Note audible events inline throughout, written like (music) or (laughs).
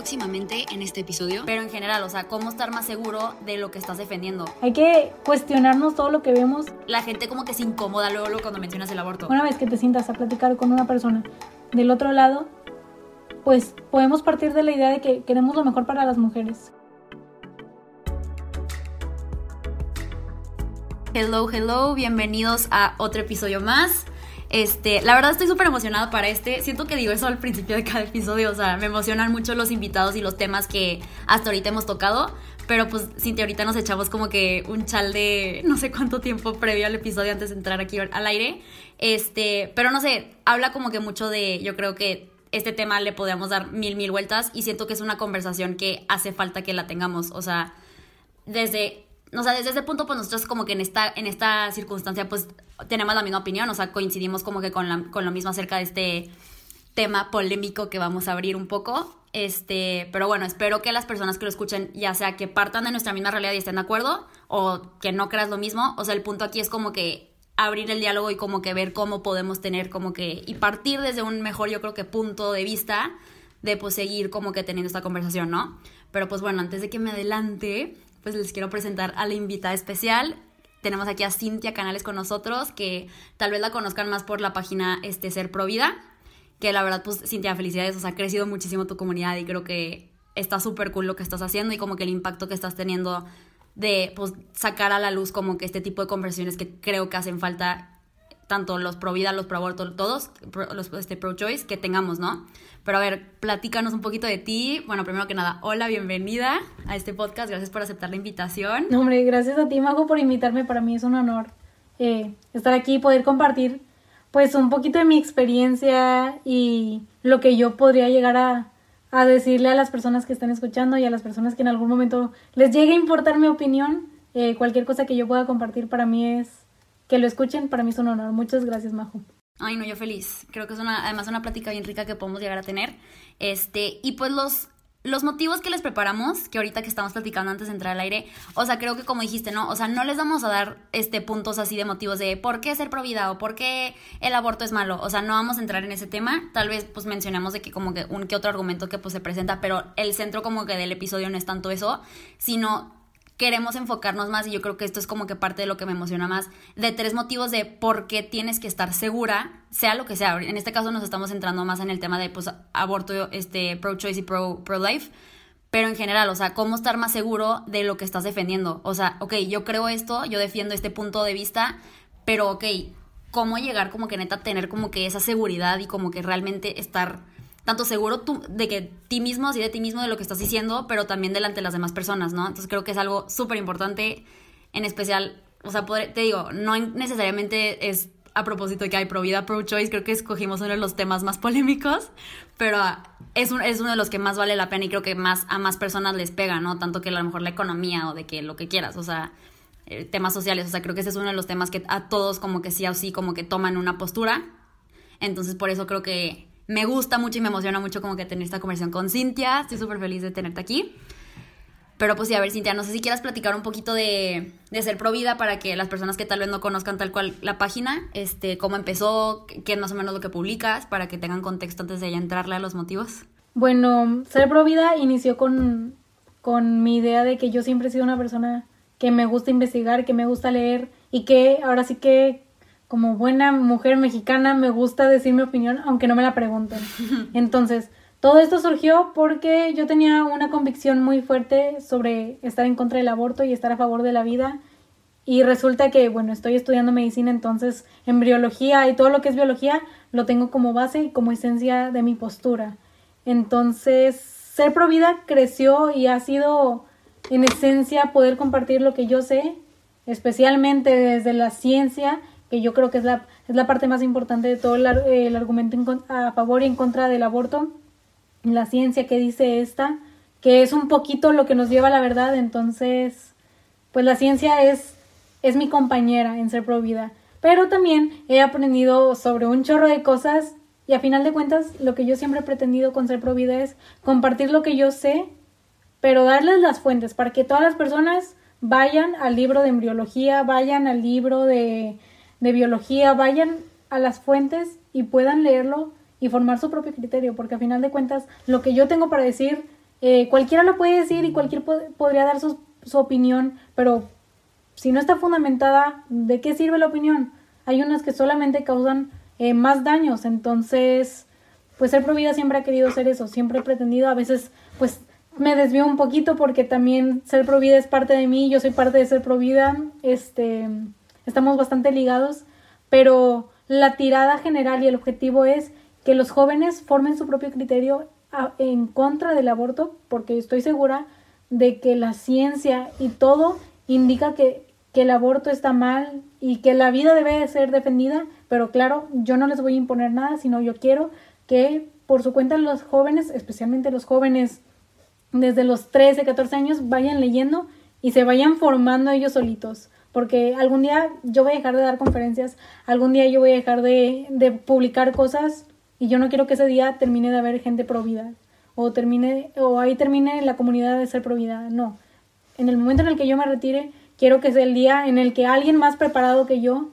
próximamente en este episodio. Pero en general, o sea, cómo estar más seguro de lo que estás defendiendo. Hay que cuestionarnos todo lo que vemos. La gente como que se incomoda luego, luego cuando mencionas el aborto. Una vez que te sientas a platicar con una persona del otro lado, pues podemos partir de la idea de que queremos lo mejor para las mujeres. Hello, hello, bienvenidos a otro episodio más. Este, la verdad estoy súper emocionada para este. Siento que digo eso al principio de cada episodio. O sea, me emocionan mucho los invitados y los temas que hasta ahorita hemos tocado. Pero pues, Cintia, ahorita nos echamos como que un chal de no sé cuánto tiempo previo al episodio antes de entrar aquí al aire. Este, pero no sé, habla como que mucho de, yo creo que este tema le podríamos dar mil, mil vueltas y siento que es una conversación que hace falta que la tengamos. O sea, desde o sea, desde ese punto, pues nosotros como que en esta, en esta circunstancia, pues tenemos la misma opinión, o sea, coincidimos como que con, la, con lo mismo acerca de este tema polémico que vamos a abrir un poco. Este, pero bueno, espero que las personas que lo escuchen, ya sea que partan de nuestra misma realidad y estén de acuerdo, o que no creas lo mismo. O sea, el punto aquí es como que abrir el diálogo y como que ver cómo podemos tener como que, y partir desde un mejor, yo creo que punto de vista de pues seguir como que teniendo esta conversación, ¿no? Pero pues bueno, antes de que me adelante, pues les quiero presentar a la invitada especial. Tenemos aquí a Cintia Canales con nosotros, que tal vez la conozcan más por la página este, Ser Provida, que la verdad, pues Cintia, felicidades, o sea, ha crecido muchísimo tu comunidad y creo que está súper cool lo que estás haciendo y como que el impacto que estás teniendo de pues, sacar a la luz como que este tipo de conversaciones que creo que hacen falta tanto los pro vida, los pro aborto, todos, los este, pro choice que tengamos, ¿no? Pero a ver, platícanos un poquito de ti. Bueno, primero que nada, hola, bienvenida a este podcast. Gracias por aceptar la invitación. No, hombre, gracias a ti, Majo, por invitarme. Para mí es un honor eh, estar aquí y poder compartir, pues, un poquito de mi experiencia y lo que yo podría llegar a, a decirle a las personas que están escuchando y a las personas que en algún momento les llegue a importar mi opinión. Eh, cualquier cosa que yo pueda compartir para mí es que lo escuchen, para mí es un honor. Muchas gracias, Majo. Ay, no, yo feliz. Creo que es una, además una plática bien rica que podemos llegar a tener. Este, y pues los, los motivos que les preparamos, que ahorita que estamos platicando antes de entrar al aire, o sea, creo que como dijiste, ¿no? O sea, no les vamos a dar este puntos así de motivos de por qué ser pro vida o por qué el aborto es malo. O sea, no vamos a entrar en ese tema. Tal vez pues mencionemos de que como que un que otro argumento que pues se presenta, pero el centro como que del episodio no es tanto eso, sino queremos enfocarnos más y yo creo que esto es como que parte de lo que me emociona más, de tres motivos de por qué tienes que estar segura, sea lo que sea. En este caso nos estamos centrando más en el tema de pues, aborto, este, pro-choice y pro-life. pero en general, o sea, cómo estar más seguro de lo que estás defendiendo. O sea, ok, yo creo esto, yo defiendo este punto de vista, pero ok, cómo llegar como que neta tener como que esa seguridad y como que realmente estar tanto seguro tú, de que ti mismo, así de ti mismo, de lo que estás diciendo, pero también delante de las demás personas, ¿no? Entonces creo que es algo súper importante, en especial, o sea, te digo, no necesariamente es a propósito de que hay pro vida, pro choice, creo que escogimos uno de los temas más (laughs) polémicos, pero es, es uno de los que más vale la pena y creo que más a más personas les pega, ¿no? Tanto que a lo mejor la economía o de que lo que quieras, o sea, eh, temas sociales, o sea, creo que ese es uno de los temas que a todos como que sí o sí como que toman una postura. Entonces, por eso creo que me gusta mucho y me emociona mucho como que tener esta conversación con Cintia. Estoy súper feliz de tenerte aquí. Pero pues sí, a ver, Cintia, no sé si quieras platicar un poquito de, de Ser Provida para que las personas que tal vez no conozcan tal cual la página, este, cómo empezó, qué más o menos lo que publicas, para que tengan contexto antes de ya entrarle a los motivos. Bueno, Ser Provida inició con, con mi idea de que yo siempre he sido una persona que me gusta investigar, que me gusta leer y que ahora sí que como buena mujer mexicana me gusta decir mi opinión aunque no me la pregunten. (laughs) Entonces, todo esto surgió porque yo tenía una convicción muy fuerte sobre estar en contra del aborto y estar a favor de la vida. Y resulta que, bueno, estoy estudiando medicina, entonces embriología y todo lo que es biología lo tengo como base y como esencia de mi postura. Entonces, ser provida creció y ha sido en esencia poder compartir lo que yo sé, especialmente desde la ciencia que yo creo que es la, es la parte más importante de todo el, argumento a favor y en contra del aborto, la ciencia que dice esta, que es un poquito lo que nos lleva a la verdad, entonces, pues la ciencia es, es mi compañera en ser pro vida. Pero también he aprendido sobre un chorro de cosas y a final de cuentas lo que yo siempre he pretendido con ser pro vida es compartir lo que yo sé, pero darles las fuentes para que todas las personas vayan al libro de embriología, vayan al libro de de biología vayan a las fuentes y puedan leerlo y formar su propio criterio, porque a final de cuentas lo que yo tengo para decir eh, cualquiera lo puede decir y cualquiera podría dar su, su opinión, pero si no está fundamentada, ¿de qué sirve la opinión? Hay unas que solamente causan eh, más daños, entonces, pues ser provida siempre ha querido ser eso, siempre he pretendido, a veces, pues me desvío un poquito porque también ser provida es parte de mí, yo soy parte de ser provida, este, estamos bastante ligados, pero la tirada general y el objetivo es que los jóvenes formen su propio criterio en contra del aborto, porque estoy segura de que la ciencia y todo indica que que el aborto está mal y que la vida debe ser defendida, pero claro, yo no les voy a imponer nada, sino yo quiero que por su cuenta los jóvenes, especialmente los jóvenes desde los 13, 14 años, vayan leyendo y se vayan formando ellos solitos. Porque algún día yo voy a dejar de dar conferencias, algún día yo voy a dejar de, de publicar cosas y yo no quiero que ese día termine de haber gente pro vida o termine o ahí termine la comunidad de ser pro vida. No. En el momento en el que yo me retire, quiero que sea el día en el que alguien más preparado que yo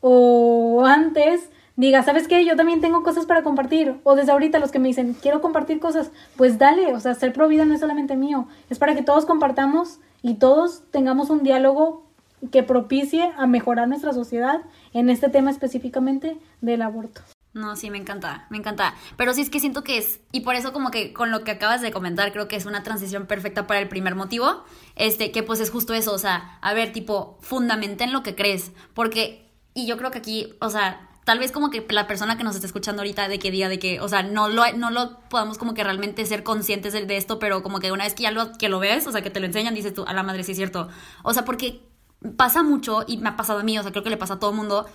o antes diga, ¿sabes qué? Yo también tengo cosas para compartir. O desde ahorita los que me dicen, quiero compartir cosas, pues dale, o sea, ser pro vida no es solamente mío, es para que todos compartamos y todos tengamos un diálogo que propicie a mejorar nuestra sociedad en este tema específicamente del aborto. No, sí, me encanta, me encanta. Pero sí es que siento que es, y por eso como que con lo que acabas de comentar, creo que es una transición perfecta para el primer motivo, este, que pues es justo eso, o sea, a ver, tipo, fundamenten lo que crees, porque, y yo creo que aquí, o sea, tal vez como que la persona que nos está escuchando ahorita de qué día, de que, o sea, no lo, no lo podamos como que realmente ser conscientes de, de, esto, pero como que una vez que ya lo, que lo ves, o sea, que te lo enseñan, dices tú, a la madre, sí es cierto. O sea, porque pasa mucho, y me ha pasado a mí, o sea, creo que le pasa a todo el mundo,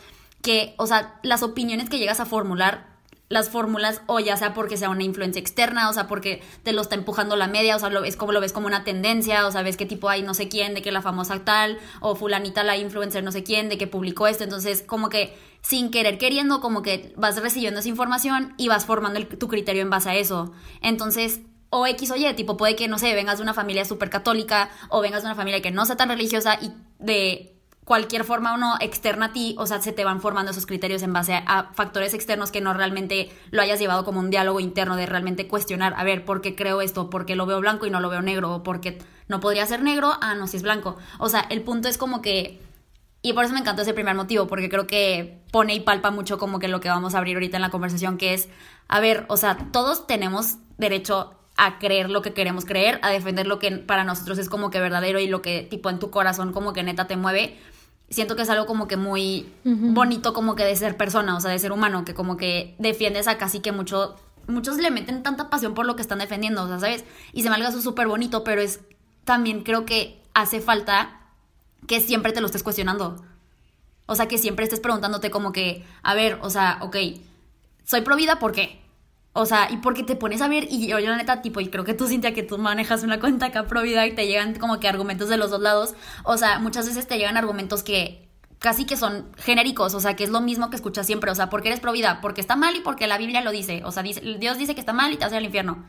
que, o sea, las opiniones que llegas a formular, las fórmulas, o ya sea porque sea una influencia externa, o sea, porque te lo está empujando la media, o sea, lo, es como lo ves como una tendencia, o sea, ves qué tipo hay no sé quién, de que la famosa tal, o fulanita la influencer no sé quién, de que publicó esto, entonces como que sin querer queriendo, como que vas recibiendo esa información y vas formando tu criterio en base a eso. Entonces, o X o Y, tipo, puede que, no sé, vengas de una familia súper católica o vengas de una familia que no sea tan religiosa y de cualquier forma o no externa a ti, o sea, se te van formando esos criterios en base a, factores externos que no realmente lo hayas llevado como un diálogo interno de realmente cuestionar, a ver, ¿por qué creo esto? ¿Por qué lo veo blanco y no lo veo negro? ¿O por qué no podría ser negro? Ah, no, si es blanco. O sea, el punto es como que... Y por eso me encantó ese primer motivo, porque creo que pone y palpa mucho como que lo que vamos a abrir ahorita en la conversación, que es, a ver, o sea, todos tenemos derecho a creer lo que queremos creer, a defender lo que para nosotros es como que verdadero y lo que tipo en tu corazón como que neta te mueve, siento que es algo como que muy bonito como que de ser persona, o sea, de ser humano, que como que defiendes a casi que mucho, muchos le meten tanta pasión por lo que están defendiendo, o sea, ¿sabes? Y se me haga eso súper bonito, pero es, también creo que hace falta que siempre te lo estés cuestionando. O sea, que siempre estés preguntándote como que, a ver, o sea, ok, soy pro vida, ¿por qué? O sea, y porque te pones a ver, y yo, la neta, tipo, y creo que tú, Cintia, que tú manejas una cuenta acá pro vida y te llegan como que argumentos de los dos lados. O sea, muchas veces te llegan argumentos que casi que son genéricos, o sea, que es lo mismo que escuchas siempre. O sea, porque eres pro vida, porque está mal y porque la Biblia lo dice. O sea, dice, Dios dice que está mal y te hace al infierno.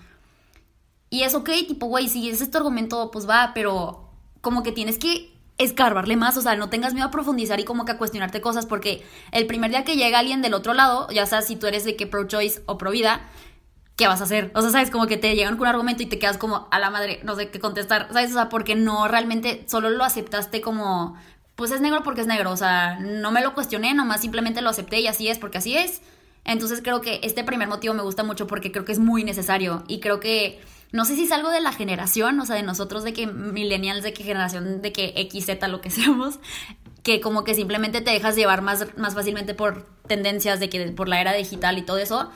Y es ok, tipo, güey, si es este argumento, pues va, pero como que tienes que escarbarle más, o sea, no tengas miedo a profundizar y como que a cuestionarte cosas, porque el primer día que llega alguien del otro lado, ya sea si tú eres de que pro-choice o pro-vida, ¿qué vas a hacer? O sea, sabes, como que te llegan con un argumento y te quedas como a la madre, no sé qué contestar, ¿sabes? O sea, porque no realmente solo lo aceptaste como, pues es negro porque es negro, o sea, no me lo cuestioné, nomás simplemente lo acepté y así es porque así es. Entonces creo que este primer motivo me gusta mucho porque creo que es muy necesario y creo que no sé si es algo de la generación, o sea, de nosotros, de que millennials, de que generación, de que XZ, lo que (laughs) seamos, que como que simplemente te dejas llevar más, más fácilmente por tendencias de que por la era digital y todo eso.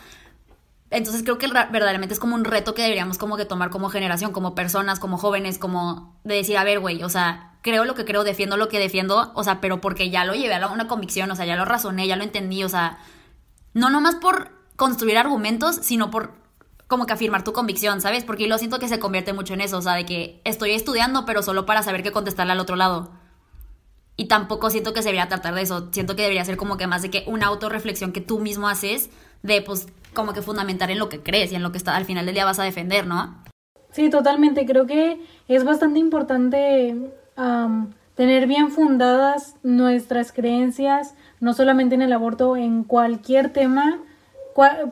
Entonces creo que verdaderamente es como un reto que deberíamos como que tomar como generación, como personas, como jóvenes, como de decir, a ver, güey, o sea, creo lo que creo, defiendo lo que defiendo, o sea, pero porque ya lo llevé a una convicción, o sea, ya lo razoné, ya lo entendí, o sea, no nomás por construir argumentos, sino por como que afirmar tu convicción, ¿sabes? Porque lo siento que se convierte mucho en eso, o sea, de que estoy estudiando, pero solo para saber qué contestarle al otro lado. Y tampoco siento que se debería tratar de eso, siento que debería ser como que más de que una autorreflexión que tú mismo haces, de pues como que fundamentar en lo que crees y en lo que está, al final del día vas a defender, ¿no? Sí, totalmente, creo que es bastante importante tener bien fundadas nuestras creencias, no solamente en el aborto, en cualquier tema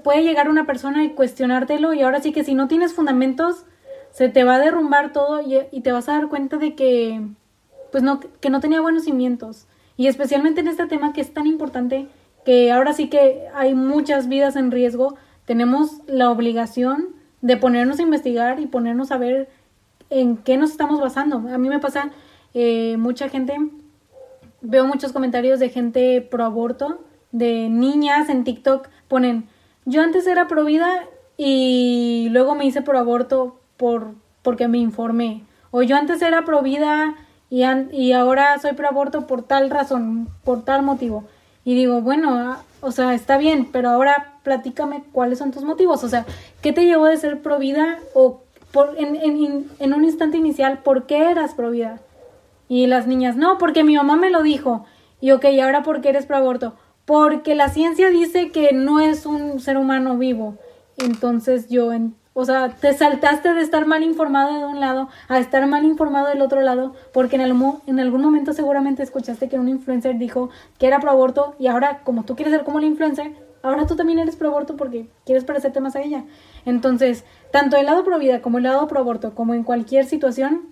puede llegar una persona y cuestionártelo y ahora sí que si no tienes fundamentos, se te va a derrumbar todo y, te vas a dar cuenta de que, pues no, que no tenía buenos cimientos. Y especialmente en este tema que es tan importante, que ahora sí que hay muchas vidas en riesgo, tenemos la obligación de ponernos a investigar y ponernos a ver en qué nos estamos basando. A mí me pasa eh, mucha gente, veo muchos comentarios de gente pro aborto, de niñas en TikTok, ponen, yo antes era pro vida y luego me hice pro aborto por, porque me informé. O yo antes era pro vida y, y ahora soy pro aborto por tal razón, por tal motivo. Y digo, bueno, ah, o sea, está bien, pero ahora platícame cuáles son tus motivos. O sea, ¿qué te llevó de ser pro vida o por, en, en, en un instante inicial, por qué eras pro vida? Y las niñas, no, porque mi mamá me lo dijo. Y ok, ¿y ahora por qué eres pro aborto? Porque la ciencia dice que no es un ser humano vivo. Entonces yo, o sea, te saltaste de estar mal informado de un lado a estar mal informado del otro lado, porque en, el, en algún momento seguramente escuchaste que un influencer dijo que era pro aborto y ahora, como tú quieres ser como el influencer, ahora tú también eres pro aborto porque quieres parecerte más a ella. Entonces, tanto el lado pro vida como el lado pro aborto, como en cualquier situación,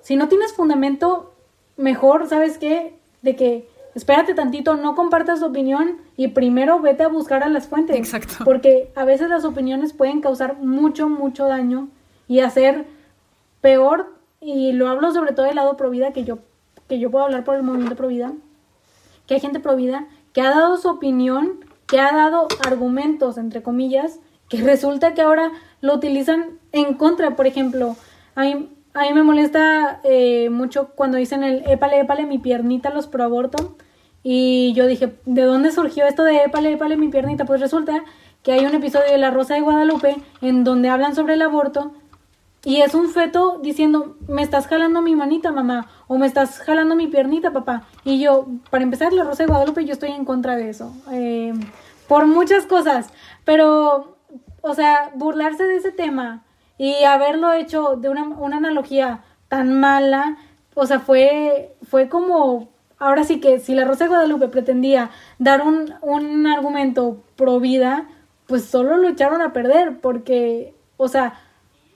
si no tienes fundamento, mejor, ¿sabes qué? De que espérate tantito, no compartas tu opinión y primero vete a buscar a las fuentes. Exacto. Porque a veces las opiniones pueden causar mucho, mucho daño y hacer peor, y lo hablo sobre todo del lado pro vida, que yo, que yo puedo hablar por el movimiento pro vida, que hay gente pro vida que ha dado su opinión, que ha dado argumentos, entre comillas, que resulta que ahora lo utilizan en contra. Por ejemplo, hay, a mí me molesta eh, mucho cuando dicen el épale, épale, mi piernita los pro aborto. Y yo dije, ¿de dónde surgió esto de épale, épale, mi piernita? Pues resulta que hay un episodio de La Rosa de Guadalupe en donde hablan sobre el aborto y es un feto diciendo, me estás jalando mi manita, mamá, o me estás jalando mi piernita, papá. Y yo, para empezar, La Rosa de Guadalupe, yo estoy en contra de eso. Eh, por muchas cosas. Pero, o sea, burlarse de ese tema y haberlo hecho de una, una analogía tan mala, o sea, fue, fue como, ahora sí que si la Rosa de Guadalupe pretendía dar un, un argumento pro vida, pues solo lo echaron a perder, porque, o sea,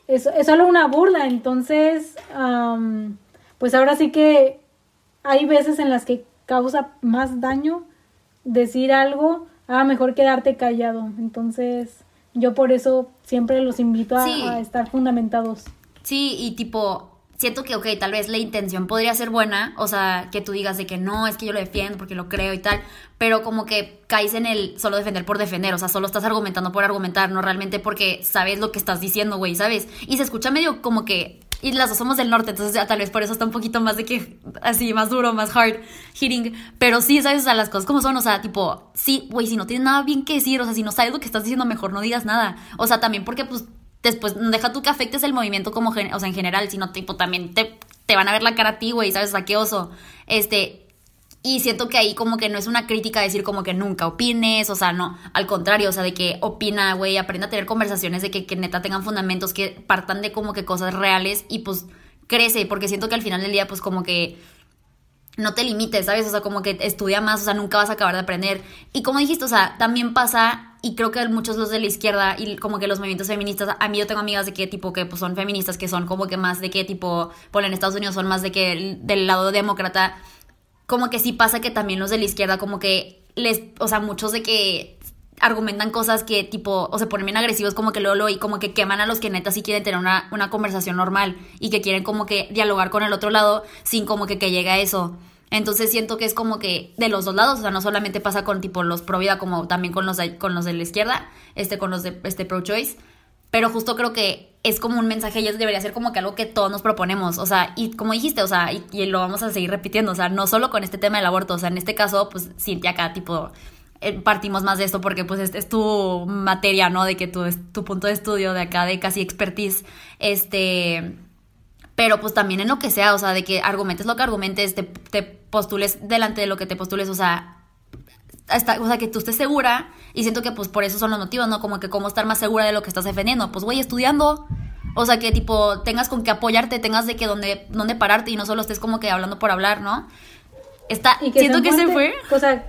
es, es solo una burla, entonces, pues ahora sí que hay veces en las que causa más daño decir algo, a mejor quedarte callado, entonces yo por eso siempre los invito a, estar fundamentados. Sí, y tipo, siento que, ok, tal vez la intención podría ser buena, o sea, que tú digas de que no, es que yo lo defiendo porque lo creo y tal, pero como que caes en el solo defender por defender, o sea, solo estás argumentando por argumentar, no realmente porque sabes lo que estás diciendo, güey, ¿sabes? Y se escucha medio como que y las dos somos del norte, entonces ya tal vez por eso está un poquito más de que así, más duro, más hard hitting. Pero sí, ¿sabes? O sea, las cosas como son, o sea, tipo, sí, güey, si no tienes nada bien que decir, o sea, si no sabes lo que estás diciendo, mejor no digas nada. O sea, también porque, pues, después, deja tú que afectes el movimiento como, o sea, en general, sino, tipo, también te, te van a ver la cara a ti, güey, ¿sabes? O. Este, y siento que ahí como que no es una crítica decir como que nunca opines, o sea, no, al contrario, o sea, de que opina, güey, aprenda a tener conversaciones de que, que neta tengan fundamentos, que partan de como que cosas reales y pues crece, porque siento que al final del día pues como que no te limites, ¿sabes? O sea, como que estudia más, o sea, nunca vas a acabar de aprender. Y como dijiste, o sea, también pasa, y creo que muchos los de la izquierda y como que los movimientos feministas, a mí yo tengo amigas de qué tipo que pues son feministas, que son como que más de qué tipo, por en Estados Unidos son más de que del lado demócrata como que sí pasa que también los de la izquierda como que les, o sea, muchos de que argumentan cosas que tipo, o se ponen bien agresivos como que lo y como que queman a los que neta sí quieren tener una, una, conversación normal y que quieren como que dialogar con el otro lado sin como que, que llegue a eso. Entonces siento que es como que de los dos lados, o sea, no solamente pasa con tipo los pro vida como también con los de, con los de la izquierda, este con los de este pro choice, pero justo creo que es como un mensaje y eso debería ser como que algo que todos nos proponemos, o sea, y como dijiste, o sea, y, lo vamos a seguir repitiendo, o sea, no solo con este tema del aborto, o sea, en este caso, pues Cintia acá, tipo, eh, partimos más de esto porque pues es, es, tu materia, ¿no? De que tu, tu punto de estudio de acá, de casi expertise, este, pero pues también en lo que sea, o sea, de que argumentes lo que argumentes, te, te postules delante de lo que te postules, o sea, o sea, que tú estés segura y siento que pues por eso son los motivos, ¿no? Como que cómo estar más segura de lo que estás defendiendo. Pues, güey, estudiando. O sea, que tipo tengas con qué apoyarte, tengas de que dónde, dónde pararte y no solo estés como que hablando por hablar, ¿no? Está, y que siento que se fue. O sea,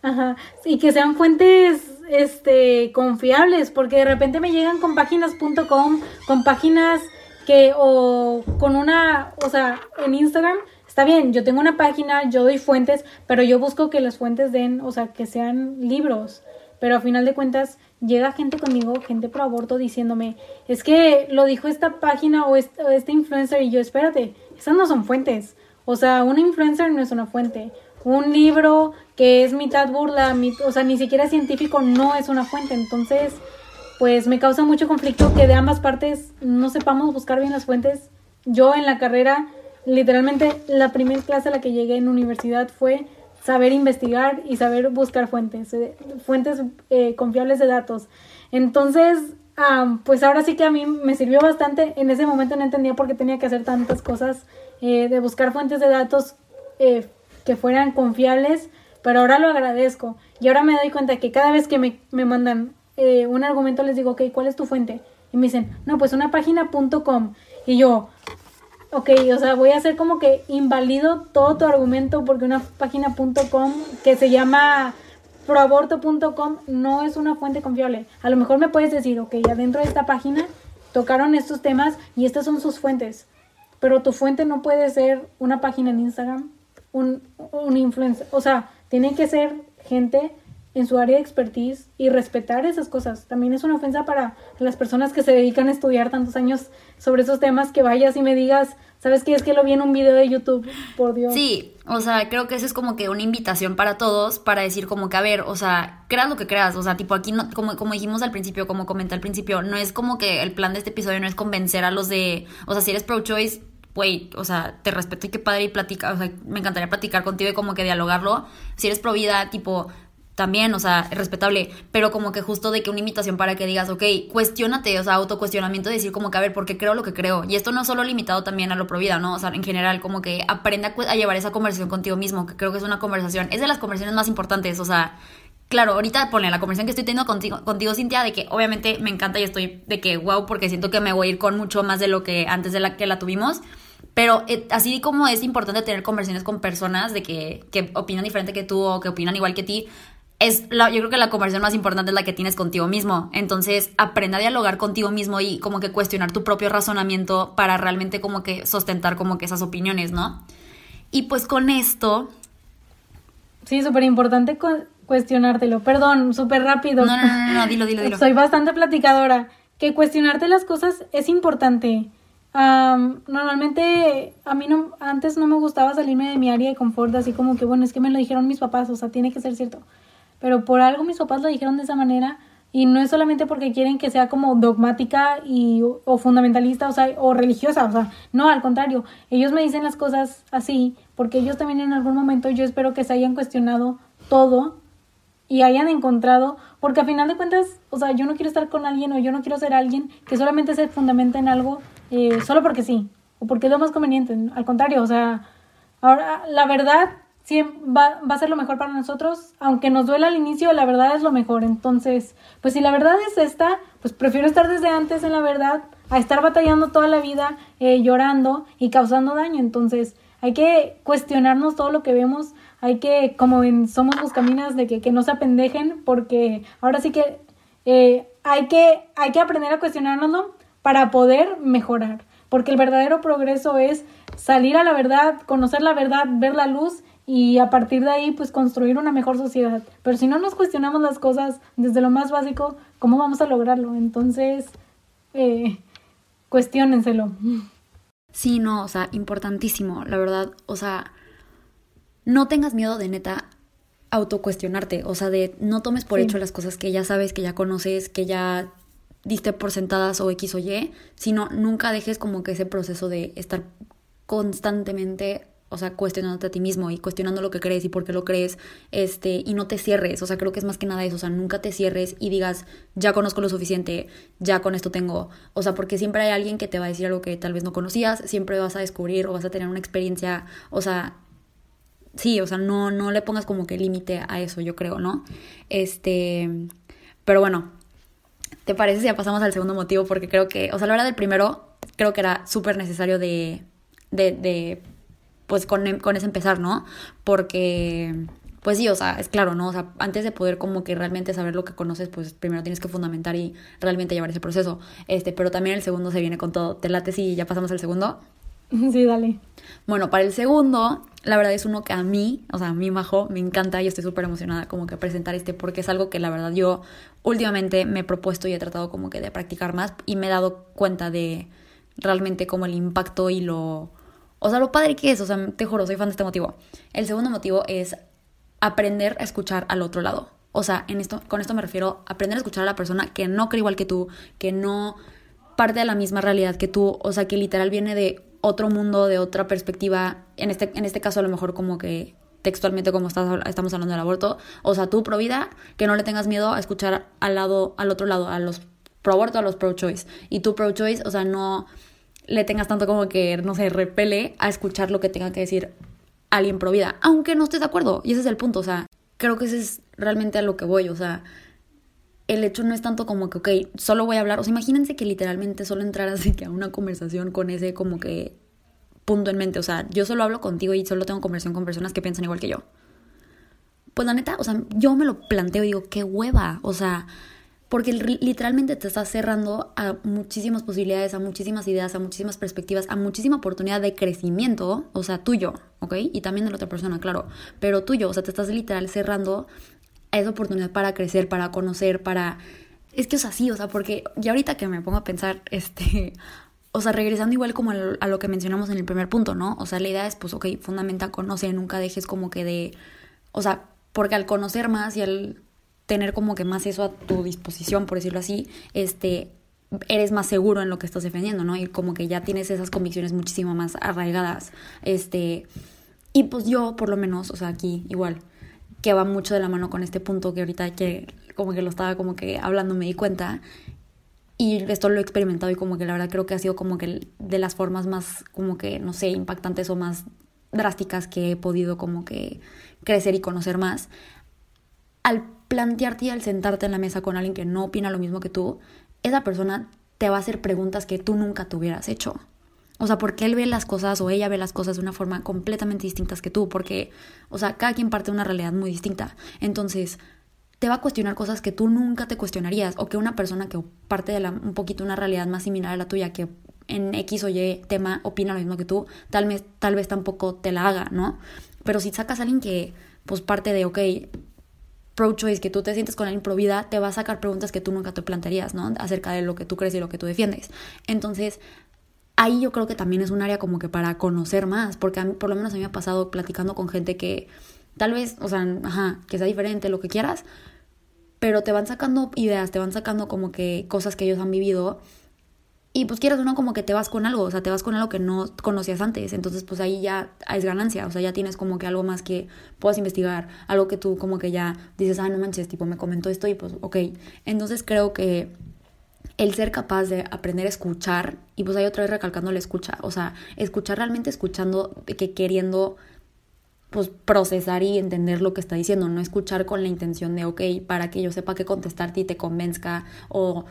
ajá, y que sean fuentes este confiables, porque de repente me llegan con páginas.com, con páginas que o con una, o sea, en Instagram está bien, yo tengo una página, yo doy fuentes, pero yo busco que las fuentes den, o sea, que sean libros. Pero a final de cuentas llega gente conmigo, gente pro aborto, diciéndome, es que lo dijo esta página o este, influencer y yo, espérate, esas no son fuentes. O sea, un influencer no es una fuente. Un libro que es mitad burla, o sea, ni siquiera científico, no es una fuente. Entonces, pues me causa mucho conflicto que de ambas partes no sepamos buscar bien las fuentes. Yo en la carrera, literalmente, la primera clase a la que llegué en universidad fue saber investigar y saber buscar fuentes, eh, fuentes eh, confiables de datos. Entonces, pues ahora sí que a mí me sirvió bastante. En ese momento no entendía por qué tenía que hacer tantas cosas eh, de buscar fuentes de datos que fueran confiables, pero ahora lo agradezco. Y ahora me doy cuenta que cada vez que me, me mandan un argumento les digo, ok, ¿cuál es tu fuente? Y me dicen, no, pues una página.com. Y yo, ok, o sea, voy a hacer como que invalido todo tu argumento porque una página.com que se llama proaborto.com no es una fuente confiable. A lo mejor me puedes decir, ok, adentro de esta página tocaron estos temas y estas son sus fuentes. Pero tu fuente no puede ser una página en Instagram, un, un influencer. O sea, tiene que ser gente en su área de expertise y respetar esas cosas. También es una ofensa para las personas que se dedican a estudiar tantos años sobre esos temas que vayas y me digas, ¿sabes qué? Es que lo vi en un video de YouTube, por Dios. Sí, o sea, creo que eso es como que una invitación para todos para decir como que, a ver, o sea, creas lo que creas, o sea, tipo aquí, no, como, como dijimos al principio, como comenté al principio, no es como que el plan de este episodio no es convencer a los de, o sea, si eres pro-choice, güey, o sea, te respeto y qué padre y platica, o sea, me encantaría platicar contigo y como que dialogarlo. Si eres pro vida, tipo, también, o sea, respetable, pero como que justo de que una invitación para que digas, ok, cuestionate, o sea, autocuestionamiento, decir como que, a ver, ¿por qué creo lo que creo? Y esto no solo limitado también a lo provida, ¿no? O sea, en general, como que aprenda a llevar esa conversación contigo mismo, que creo que es una conversación, es de las conversaciones más importantes, o sea, claro, ahorita ponle la conversación que estoy teniendo contigo, contigo, Cintia, de que obviamente me encanta y estoy de que, wow, porque siento que me voy a ir con mucho más de lo que antes de la que la tuvimos. Pero eh, así como es importante tener conversaciones con personas de que, que opinan diferente que tú o que opinan igual que ti, es la, yo creo que la conversación más importante es la que tienes contigo mismo. Entonces, aprenda a dialogar contigo mismo y como que cuestionar tu propio razonamiento para realmente como que sustentar como que esas opiniones, ¿no? Y pues con esto... Sí, súper importante cuestionártelo. Perdón, súper rápido. No, no, no, no, dilo, dilo, dilo. Soy bastante platicadora. Que cuestionarte las cosas es importante. normalmente a mí no, antes no me gustaba salirme de mi área de confort, así como que, bueno, es que me lo dijeron mis papás, o sea, tiene que ser cierto pero por algo mis papás lo dijeron de esa manera y no es solamente porque quieren que sea como dogmática y, o fundamentalista o, sea, o religiosa, o sea, no, al contrario, ellos me dicen las cosas así porque ellos también en algún momento yo espero que se hayan cuestionado todo y hayan encontrado, porque a final de cuentas, o sea, yo no quiero estar con alguien o yo no quiero ser alguien que solamente se fundamenta en algo eh, solo porque sí, o porque es lo más conveniente, al contrario, o sea, ahora la verdad sí, va, va a ser lo mejor para nosotros. Aunque nos duela al inicio, la verdad es lo mejor. Entonces, pues si la verdad es esta, pues prefiero estar desde antes en la verdad a estar batallando toda la vida, eh, llorando y causando daño. Entonces, hay que cuestionarnos todo lo que vemos. Hay que, como en Somos caminas de que, que no se apendejen, porque ahora sí que, eh, hay que hay que aprender a cuestionárnoslo para poder mejorar. Porque el verdadero progreso es salir a la verdad, conocer la verdad, ver la luz y a partir de ahí pues construir una mejor sociedad. Pero si no nos cuestionamos las cosas desde lo más básico, ¿cómo vamos a lograrlo? Entonces, eh, cuestionenselo. Sí, no, o sea, importantísimo, la verdad, o sea, no tengas miedo de neta autocuestionarte, o sea, de no tomes por hecho las cosas que ya sabes, que ya conoces, que ya diste por sentadas o X o Y, sino nunca dejes como que ese proceso de estar constantemente o sea, cuestionándote a ti mismo y cuestionando lo que crees y por qué lo crees, este, y no te cierres, o sea, creo que es más que nada eso, o sea, nunca te cierres y digas, ya conozco lo suficiente, ya con esto tengo, o sea, porque siempre hay alguien que te va a decir algo que tal vez no conocías, siempre vas a descubrir o vas a tener una experiencia, o sea, sí, o sea, no, no le pongas como que límite a eso, yo creo, ¿no? Este, pero bueno, ¿te parece si ya pasamos al segundo motivo? Porque creo que, o sea, la verdad del primero, creo que era súper necesario de, de, de pues con, con ese empezar, ¿no? Porque, pues sí, o sea, es claro, ¿no? O sea, antes de poder como que realmente saber lo que conoces, pues primero tienes que fundamentar y realmente llevar ese proceso. Este, pero también el segundo se viene con todo. ¿Te late si ya pasamos al segundo? (laughs) Sí, dale. Bueno, para el segundo, la verdad es uno que a mí, o sea, a mí, Majo, me encanta y estoy súper emocionada como que presentar este porque es algo que la verdad yo últimamente me he propuesto y he tratado como que de practicar más y me he dado cuenta de realmente como el impacto y lo... O sea, lo padre que es, o sea, te juro, soy fan de este motivo. El segundo motivo es aprender a escuchar al otro lado. O sea, en esto, con esto me refiero a aprender a escuchar a la persona que no cree igual que tú, que no parte de la misma realidad que tú, o sea, que literal viene de otro mundo, de otra perspectiva, en este, en este caso a lo mejor como que textualmente como estamos hablando del aborto, o sea, tú pro vida, que no le tengas miedo a escuchar al lado, al otro lado, a los pro aborto, a los pro choice, y tú pro choice, o sea, no le tengas tanto como que, no sé, repele a escuchar lo que tenga que decir alguien pro vida, aunque no estés de acuerdo, y ese es el punto, o sea, creo que ese es realmente a lo que voy, o sea, el hecho no es tanto como que, ok, solo voy a hablar, o sea, imagínense que literalmente solo entrar así que a una conversación con ese como que punto en mente, o sea, yo solo hablo contigo y solo tengo conversación con personas que piensan igual que yo. Pues la neta, o sea, yo me lo planteo y digo, qué hueva, o sea, porque literalmente te estás cerrando a muchísimas posibilidades, a muchísimas ideas, a muchísimas perspectivas, a muchísima oportunidad de crecimiento, o sea, tuyo, ¿ok? Y también de la otra persona, claro, pero tuyo, o sea, te estás literal cerrando esa oportunidad para crecer, para conocer, para... Es que, o sea, o sea, porque ya ahorita que me pongo a pensar, (laughs) este, o sea, regresando igual como a lo que mencionamos en el primer punto, ¿no? O sea, la idea es, pues, ok, fundamenta, conoce, nunca dejes como que de, o sea, porque al conocer más y al tener como que más eso a tu disposición, por decirlo así, este, eres más seguro en lo que estás defendiendo, ¿no? Y como que ya tienes esas convicciones muchísimo más arraigadas, este, y pues yo, por lo menos, o sea, aquí igual, que va mucho de la mano con este punto que ahorita que como que lo estaba como que hablando me di cuenta y esto lo he experimentado y como que la verdad creo que ha sido como que de las formas más como que no sé impactantes o más drásticas que he podido como que crecer y conocer más al plantearte y al sentarte en la mesa con alguien que no opina lo mismo que tú esa persona te va a hacer preguntas que tú nunca te hubieras hecho o sea, porque él ve las cosas o ella ve las cosas de una forma completamente distintas que tú, porque, o sea, cada quien parte de una realidad muy distinta. Entonces, te va a cuestionar cosas que tú nunca te cuestionarías, o que una persona que parte de la, un poquito una realidad más similar a la tuya, que en X o Y tema opina lo mismo que tú, tal vez, tal vez tampoco te la haga, ¿no? Pero si sacas a alguien que, pues, parte de, ok, pro-choice, que tú te sientes con alguien pro vida, te va a sacar preguntas que tú nunca te plantearías, ¿no? Acerca de lo que tú crees y lo que tú defiendes. Entonces, ahí yo creo que también es un área como que para conocer más, porque a por lo menos a mí me ha pasado platicando con gente que tal vez, o sea, ajá, que sea diferente, lo que quieras, pero te van sacando ideas, te van sacando como que cosas que ellos han vivido. Y pues quieras uno como que te vas con algo, o sea, te vas con algo que no conocías antes. Entonces, pues ahí ya es ganancia, o sea, ya tienes como que algo más que puedas investigar, algo que tú como que ya dices, ah, no manches, tipo, me comentó esto y pues, ok. Entonces creo que el ser capaz de aprender a escuchar, y pues ahí otra vez recalcando la escucha, o sea, escuchar realmente escuchando, que queriendo pues procesar y entender lo que está diciendo, no escuchar con la intención de, ok, para que yo sepa qué contestarte y te convenzca o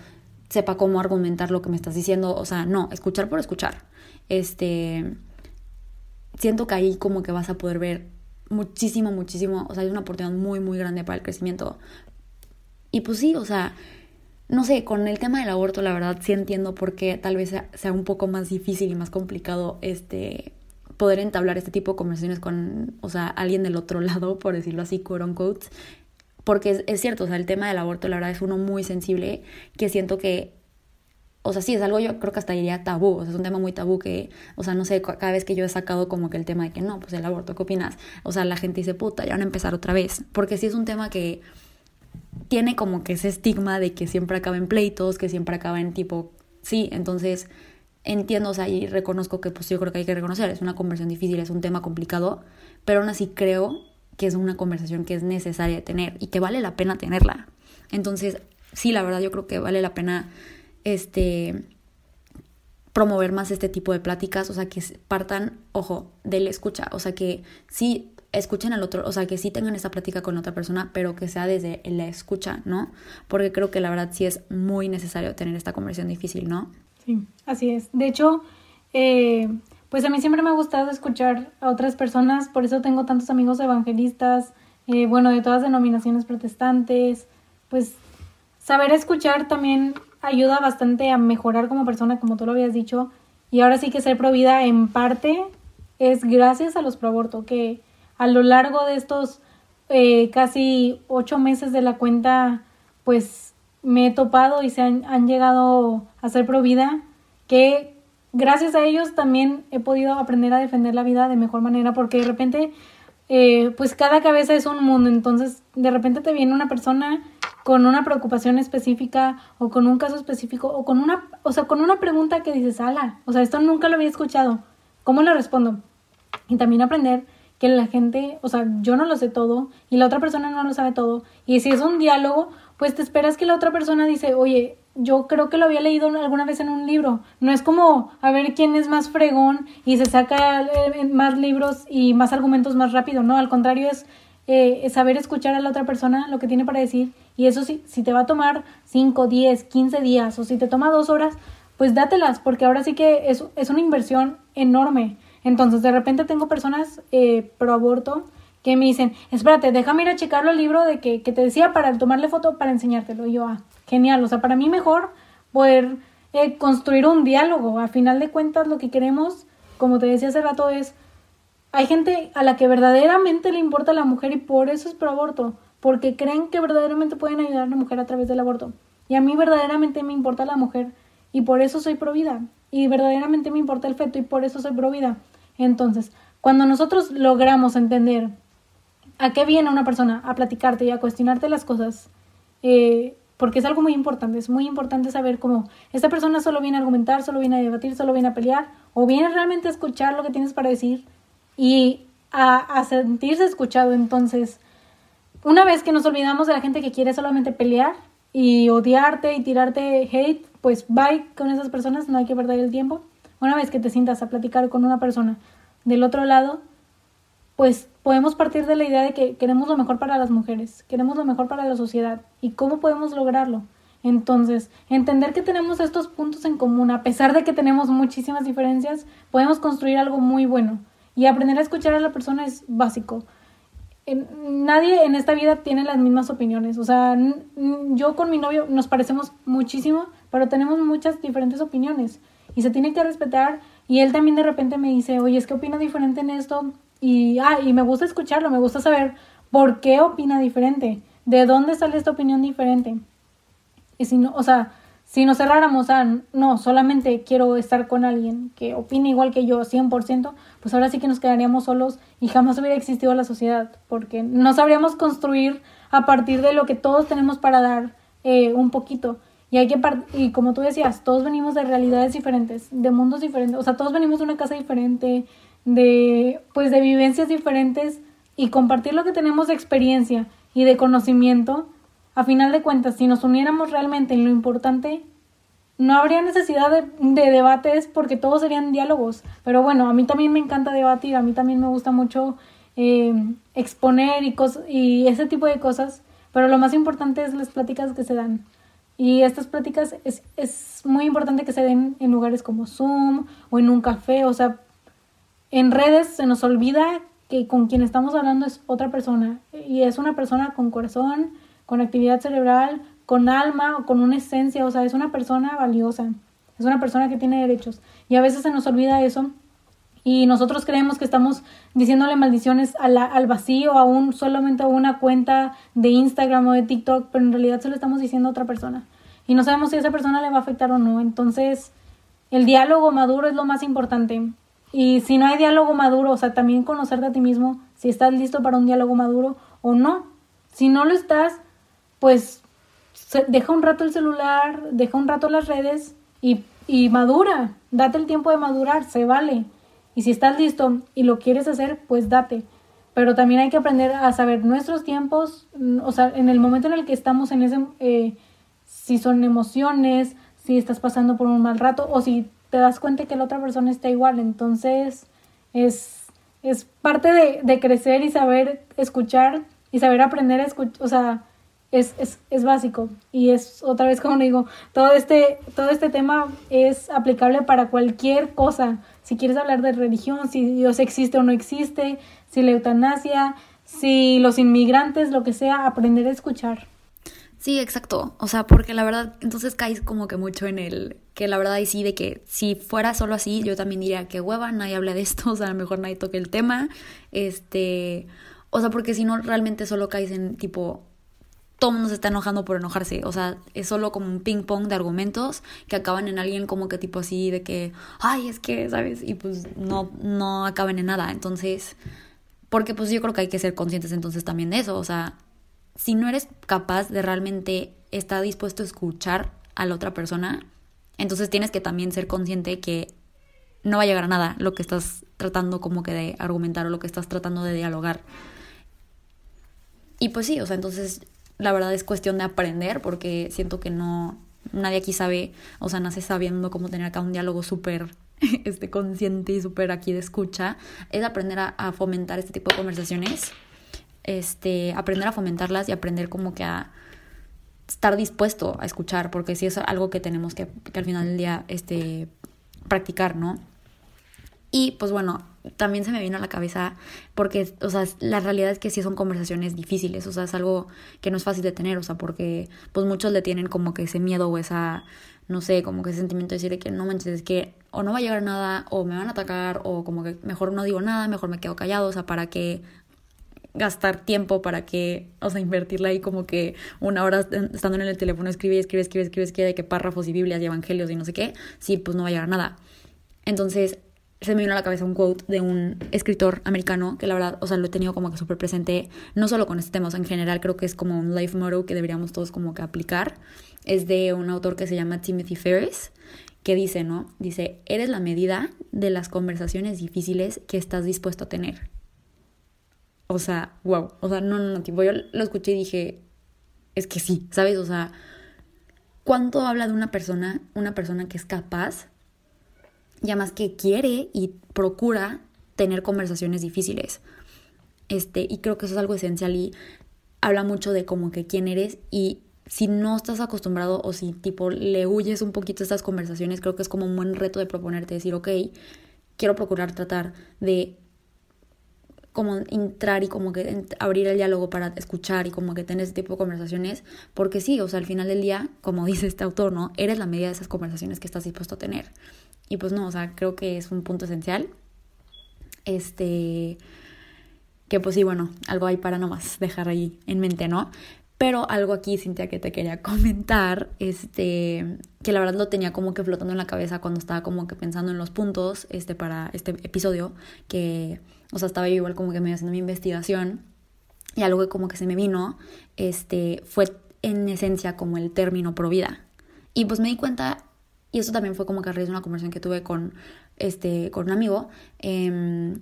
sepa cómo argumentar lo que me estás diciendo, o sea, no, escuchar por escuchar. Este, siento que ahí como que vas a poder ver muchísimo, muchísimo, o sea, es una oportunidad muy, muy grande para el crecimiento. Y pues sí, o sea, no sé, con el tema del aborto, la verdad sí entiendo por qué tal vez sea, un poco más difícil y más complicado este poder entablar este tipo de conversaciones con, o sea, alguien del otro (laughs) lado, por decirlo así, quote unquote. Porque es, cierto, o sea, el tema del aborto, la verdad, es uno muy sensible que siento que o sea, sí, es algo yo creo que hasta diría tabú, o sea, es un tema muy tabú que, o sea, no sé, cada vez que yo he sacado como que el tema de que no, pues el aborto, ¿qué opinas? O sea, la gente dice, puta, ya van a empezar otra vez, porque sí es un tema que, tiene como que ese estigma de que siempre acaba en pleitos, que siempre acaba en tipo, sí, entonces entiendo, o sea, y reconozco que pues yo creo que hay que reconocer, es una conversación difícil, es un tema complicado, pero aún así creo que es una conversación que es necesaria tener y que vale la pena tenerla. Entonces, sí, la verdad yo creo que vale la pena este promover más este tipo de pláticas, o sea, que partan, ojo, de la escucha, o sea, que sí escuchen al otro, o sea, que sí tengan esa plática con otra persona, pero que sea desde la escucha, ¿no? Porque creo que la verdad sí es muy necesario tener esta conversación difícil, ¿no? Sí, así es. De hecho, eh, pues a mí siempre me ha gustado escuchar a otras personas, por eso tengo tantos amigos evangelistas, eh, bueno, de todas denominaciones protestantes, pues saber escuchar también ayuda bastante a mejorar como persona, como tú lo habías dicho, y ahora sí que ser provida en parte es gracias a los proaborto, que a lo largo de estos eh, casi ocho meses de la cuenta, pues me he topado y se han, han llegado a ser provida, que gracias a ellos también he podido aprender a defender la vida de mejor manera, porque de repente, eh, pues cada cabeza es un mundo, entonces de repente te viene una persona con una preocupación específica o con un caso específico o con una, o sea, con una pregunta que dices, ala, o sea, esto nunca lo había escuchado, ¿cómo le respondo? Y también aprender que la gente, o sea, yo no lo sé todo y la otra persona no lo sabe todo. Y si es un diálogo, pues te esperas que la otra persona dice, oye, yo creo que lo había leído alguna vez en un libro. No es como a ver quién es más fregón y se saca eh, más libros y más argumentos más rápido. No, al contrario es eh, saber escuchar a la otra persona lo que tiene para decir. Y eso sí, si te va a tomar 5, 10, 15 días o si te toma dos horas, pues dátelas, porque ahora sí que es, es una inversión enorme. Entonces, de repente tengo personas eh, pro aborto que me dicen, espérate, déjame ir a checarlo el libro de que, que te decía para tomarle foto para enseñártelo. Y yo, ah, genial. O sea, para mí mejor poder eh, construir un diálogo. A final de cuentas, lo que queremos, como te decía hace rato, es, hay gente a la que verdaderamente le importa la mujer y por eso es pro aborto, porque creen que verdaderamente pueden ayudar a la mujer a través del aborto. Y a mí verdaderamente me importa la mujer y por eso soy pro vida. Y verdaderamente me importa el feto y por eso soy pro vida. Entonces, cuando nosotros logramos entender a qué viene una persona a platicarte y a cuestionarte las cosas, eh, porque es algo muy importante, es muy importante saber cómo esta persona solo viene a argumentar, solo viene a debatir, solo viene a pelear, o viene realmente a escuchar lo que tienes para decir y a, a sentirse escuchado. Entonces, una vez que nos olvidamos de la gente que quiere solamente pelear y odiarte y tirarte hate, pues bye con esas personas, no hay que perder el tiempo. Una vez que te sientas a platicar con una persona del otro lado, pues podemos partir de la idea de que queremos lo mejor para las mujeres, queremos lo mejor para la sociedad y cómo podemos lograrlo. Entonces, entender que tenemos estos puntos en común, a pesar de que tenemos muchísimas diferencias, podemos construir algo muy bueno. Y aprender a escuchar a la persona es básico. Nadie en esta vida tiene las mismas opiniones. O sea, yo con mi novio nos parecemos muchísimo, pero tenemos muchas diferentes opiniones y se tiene que respetar. Y él también de repente me dice, oye, es que opina diferente en esto. Y, ah, y me gusta escucharlo, me gusta saber por qué opina diferente, de dónde sale esta opinión diferente. Y si no, o sea, si nos cerráramos a, no, solamente quiero estar con alguien que opine igual que yo 100%, pues ahora sí que nos quedaríamos solos y jamás hubiera existido la sociedad, porque no sabríamos construir a partir de lo que todos tenemos para dar eh, un poquito. Y hay que y como tú decías, todos venimos de realidades diferentes, de mundos diferentes, o sea, todos venimos de una casa diferente, de pues de vivencias diferentes y compartir lo que tenemos de experiencia y de conocimiento, a final de cuentas, si nos uniéramos realmente en lo importante, no habría necesidad de, de debates porque todos serían diálogos. Pero bueno, a mí también me encanta debatir, a mí también me gusta mucho eh, exponer y, y ese tipo de cosas, pero lo más importante es las pláticas que se dan. Y estas pláticas es, es muy importante que se den en lugares como Zoom o en un café. O sea, en redes se nos olvida que con quien estamos hablando es otra persona. Y es una persona con corazón, con actividad cerebral, con alma o con una esencia. O sea, es una persona valiosa. Es una persona que tiene derechos. Y a veces se nos olvida eso. Y nosotros creemos que estamos diciéndole maldiciones al vacío, a un, solamente a una cuenta de Instagram o de TikTok, pero en realidad se lo estamos diciendo a otra persona. Y no sabemos si a esa persona le va a afectar o no. Entonces, el diálogo maduro es lo más importante. Y si no hay diálogo maduro, o sea, también conocerte a ti mismo, si estás listo para un diálogo maduro o no. Si no lo estás, pues deja un rato el celular, deja un rato las redes y, y madura. Date el tiempo de madurar, se vale. Y si estás listo y lo quieres hacer, pues date. Pero también hay que aprender a saber nuestros tiempos, mm, o sea, en el momento en el que estamos en ese, eh, si son emociones, si estás pasando por un mal rato o si te das cuenta que la otra persona está igual. Entonces, es, es parte de, de crecer y saber escuchar y saber aprender a escuchar, o sea, es, es, es, básico y es otra vez (laughs) como digo, todo este, todo este tema es aplicable para cualquier cosa. Si quieres hablar de religión, si Dios existe o no existe, si la eutanasia, si los inmigrantes, lo que sea, aprender a escuchar. Sí, exacto. O sea, porque la verdad, entonces caes como que mucho en el que la verdad y sí, de que si fuera solo así, yo también diría que hueva, nadie habla de esto, (laughs) o sea, a lo mejor nadie toque el tema. Este, o sea, porque si no, realmente solo caes en tipo, todo mundo se está enojando por enojarse. O sea, es solo como un ping pong de argumentos que acaban en alguien como que tipo así de que, ay, es que, ¿sabes? Y pues no, no acaban en nada. Entonces, porque pues yo creo que hay que ser conscientes entonces también de eso. O sea, si no eres capaz de realmente estar dispuesto a escuchar a la otra persona, entonces tienes que también ser consciente que no va a llegar a nada lo que estás tratando como que de argumentar o lo que estás tratando de dialogar. Y pues sí, o sea, entonces la verdad es cuestión de aprender porque siento que no, nadie aquí sabe, o sea, nace sabiendo cómo tener acá un diálogo súper (laughs) este, consciente y súper aquí de escucha, es aprender a, a, fomentar este tipo de conversaciones, este, aprender a fomentarlas y aprender como que a estar dispuesto a escuchar, porque sí es algo que tenemos que, al final del día este, practicar, ¿no? Y pues bueno, también se me vino a la cabeza porque, o sea, la realidad es que sí son conversaciones difíciles, o sea, es algo que no es fácil de tener, o sea, porque pues muchos le tienen como que ese miedo o esa, no sé, como que ese sentimiento de decir que no manches, es que o no va a llegar nada, o me van a atacar, o como que mejor no digo nada, mejor me quedo callado, o sea, para que gastar tiempo para que, o sea, invertirla ahí como que una hora estando en el teléfono escribe, escribe, escribe, escribe, escribe, que párrafos y Biblias y evangelios y no sé qué, sí, pues no va a llegar nada. Entonces, se me vino a la cabeza un quote de un escritor americano que la verdad, o sea, lo he tenido como que súper presente, no solo con este tema, o en general creo que es como un life motto que deberíamos todos como que aplicar. Es de un autor que se llama Timothy Ferris, que dice, ¿no? Dice, eres la medida de las conversaciones difíciles que estás dispuesto a tener. O sea, wow, o sea, no, no, no, tipo, yo lo escuché y dije, es que sí, ¿sabes? O sea, ¿cuánto habla de una persona, una persona que es capaz y además que quiere y procura tener conversaciones difíciles. Este, y creo que eso es algo esencial y habla mucho de como que quién eres y si no estás acostumbrado o si tipo le huyes un poquito a estas conversaciones, creo que es como un buen reto de proponerte decir, ok, quiero procurar tratar de como entrar y como que abrir el diálogo para escuchar y como que tener ese tipo de conversaciones, porque sí, o sea, al final del día, como (laughs) dice este autor, ¿no? Eres la medida de esas conversaciones que estás dispuesto a tener. Y pues no, o sea, creo que es un punto esencial. Este, que pues sí, bueno, algo hay para nomás dejar ahí en mente, ¿no? Pero algo aquí, Cintia, que te quería (laughs) comentar, este, que la verdad lo tenía como que flotando en la cabeza cuando estaba como que pensando en los puntos, este, para este episodio, que, o sea, estaba yo igual como que me haciendo mi investigación, y algo que como que se me vino, este, fue en esencia como el término pro vida. Y pues me di cuenta y eso también fue como que a raíz de una conversación que tuve con, este, con un amigo, eh,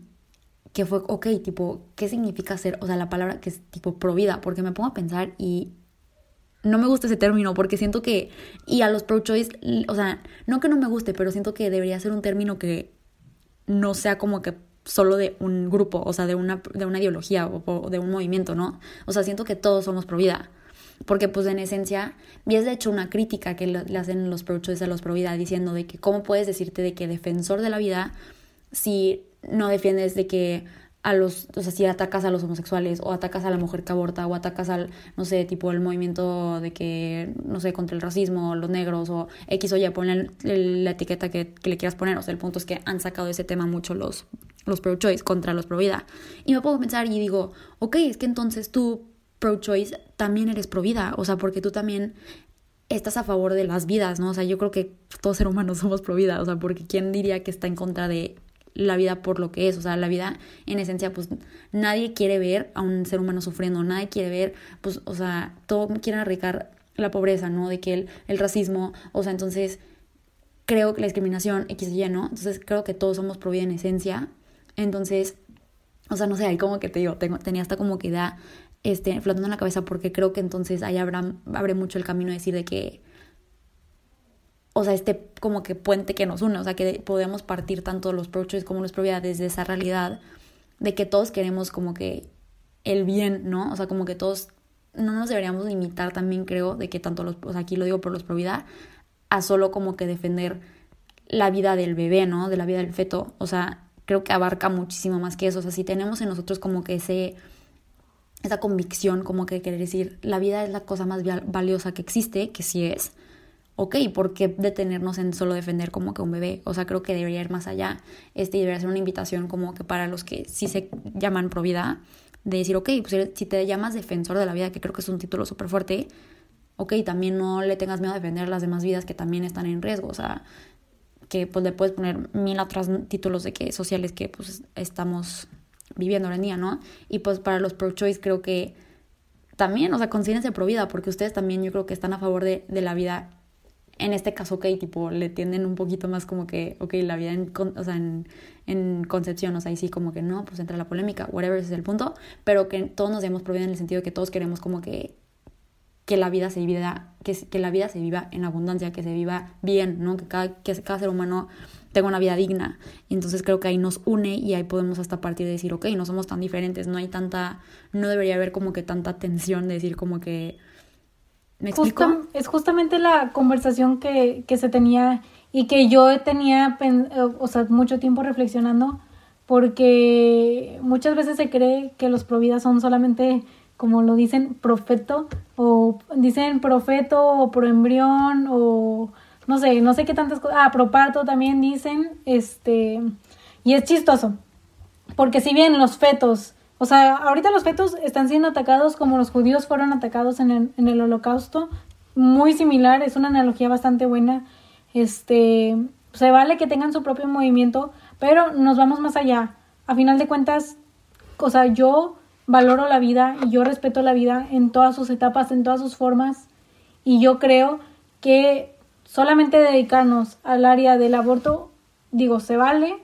que fue, ok, tipo, ¿qué significa ser, o sea, la palabra que es tipo provida? Porque me pongo a pensar y no me gusta ese término porque siento que, y a los pro-choice, o sea, no que no me guste, pero siento que debería ser un término que no sea como que solo de un grupo, o sea, de una, de una ideología o, de un movimiento, ¿no? O sea, siento que todos somos pro vida porque pues en esencia, y es de hecho una crítica que le hacen los pro a los pro vida diciendo de que cómo puedes decirte de que defensor de la vida si no defiendes de que a los, o sea, si atacas a los homosexuales o atacas a la mujer que aborta o atacas al, no sé, tipo el movimiento de que, no sé, contra el racismo, los negros o X o Y, ponle la etiqueta que, que, le quieras poner. O sea, el punto es que han sacado ese tema mucho los, los pro-choice contra los pro-vida. Y me puedo pensar y digo, ok, es que entonces tú pro-choice, también eres pro-vida, o sea, porque tú también estás a favor de las vidas, ¿no? O sea, yo creo que todos seres humanos (laughs) somos pro-vida, o sea, porque ¿quién diría que está en contra de la vida por lo que es? O sea, la vida, en esencia, pues nadie quiere ver a un ser humano sufriendo, nadie quiere ver, pues, o sea, todo quiere arreglar la pobreza, ¿no? De que el, el racismo, o sea, entonces creo que la discriminación, X y Y, ¿no? Entonces creo que todos somos pro vida en esencia, entonces, o sea, no sé, ahí como que te digo, tengo, tenía hasta como que idea este, flotando en la cabeza porque creo que entonces ahí habrá, abre mucho el camino de decir de que, o sea, este como que puente que nos une, o sea, que podemos partir tanto los pro como los pro desde esa realidad de que todos queremos como que el bien, ¿no? O sea, como que todos no nos deberíamos limitar también, creo, de que tanto los, o sea, aquí lo digo por los pro a solo como que defender la vida del bebé, ¿no? De la vida del feto, o sea, creo que abarca muchísimo más que eso, o sea, si tenemos en nosotros como que ese esa convicción como que querer decir, la vida es la cosa más valiosa que existe, que sí es, ok, ¿por qué detenernos en solo defender como que un bebé? O sea, creo que debería ir más allá. Este debería ser una invitación como que para los que sí se llaman pro vida, de decir, ok, pues si te llamas defensor de la vida, que creo que es un título súper fuerte, ok, también no le tengas miedo a defender las demás vidas que también están en riesgo. O sea, que pues le puedes poner mil otros títulos de que sociales que pues estamos viviendo hoy en día, ¿no? Y pues para los pro-choice creo que también, o sea, consíguense pro vida, porque ustedes también yo creo que están a favor de, de la vida. En este caso, ok, tipo, le tienden un poquito más como que, ok, la vida en, o sea, en, en concepción, o sea, ahí sí como que no, pues entra la polémica, whatever, ese es el punto, pero que todos nos demos pro vida en el sentido de que todos queremos como que que la vida se viva, que, que la vida se viva en abundancia, que se viva bien, ¿no? Que cada, que cada ser humano tenga una vida digna. Y entonces creo que ahí nos une y ahí podemos hasta partir de decir, ok, no somos tan diferentes, no hay tanta, no debería haber como que tanta tensión de decir como que... ¿Me explico? es justamente la conversación que, que se tenía y que yo tenía, o sea, mucho tiempo reflexionando, porque muchas veces se cree que los providas son solamente como lo dicen, profeto, o dicen profeto o proembrión, o no sé, no sé qué tantas cosas, ah, proparto también dicen, este, y es chistoso, porque si bien los fetos, o sea, ahorita los fetos están siendo atacados como los judíos fueron atacados en el, en el holocausto, muy similar, es una analogía bastante buena, este, se vale que tengan su propio movimiento, pero nos vamos más allá, a final de cuentas, o sea, yo valoro la vida y yo respeto la vida en todas sus etapas, en todas sus formas. Y yo creo que solamente dedicarnos al área del aborto, digo, se vale,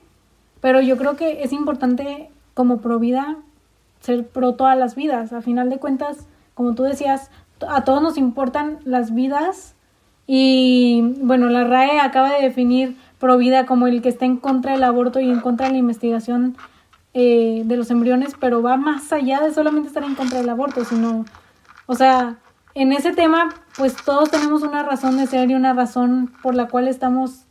pero yo creo que es importante como pro vida ser pro todas las vidas. A final de cuentas, como tú decías, a todos nos importan las vidas y bueno, la RAE acaba de definir pro vida como el que está en contra del aborto y en contra de la investigación eh, de los embriones, pero va más allá de solamente estar en contra del aborto, sino, o sea, en ese tema, pues todos tenemos una razón de ser y una razón por la cual estamos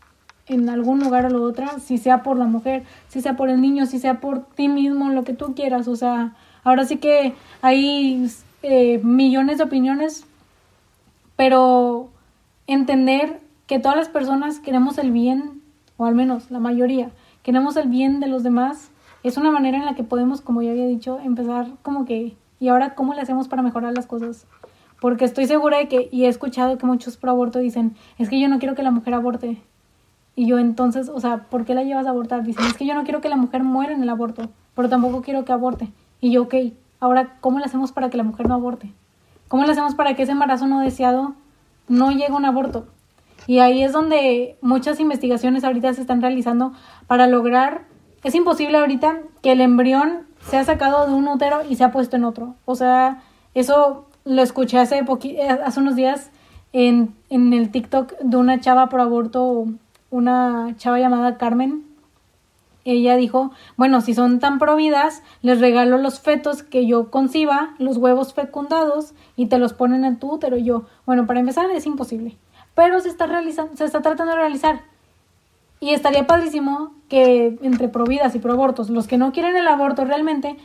en algún lugar o lo otra, si sea por la mujer, si sea por el niño, si sea por ti mismo, lo que tú quieras, o sea, ahora sí que hay eh, millones de opiniones, pero entender que todas las personas queremos el bien, o al menos la mayoría, queremos el bien de los demás es una manera en la que podemos, como ya había dicho, empezar como que, ¿y ahora cómo le hacemos para mejorar las cosas? Porque estoy segura de que, y he escuchado que muchos pro aborto dicen, es que yo no quiero que la mujer aborte. Y yo entonces, o sea, ¿por qué la llevas a abortar? Dicen, es que yo no quiero que la mujer muera en el aborto, pero tampoco quiero que aborte. Y yo, ok, ahora, ¿cómo le hacemos para que la mujer no aborte? ¿Cómo le hacemos para que ese embarazo no deseado no llegue a un aborto? Y ahí es donde muchas investigaciones ahorita se están realizando para lograr es imposible ahorita que el embrión se ha sacado de un útero y se ha puesto en otro. O sea, eso lo escuché hace, eh, hace unos días en, en el TikTok de una chava por aborto, una chava llamada Carmen. Ella dijo, bueno, si son tan providas, les regalo los fetos que yo conciba, los huevos fecundados, y te los ponen en tu útero. Y yo, bueno, para empezar es imposible. Pero se está realizando, se está tratando de realizar. Y estaría padrísimo que entre providas y proabortos, los que no quieren el aborto realmente,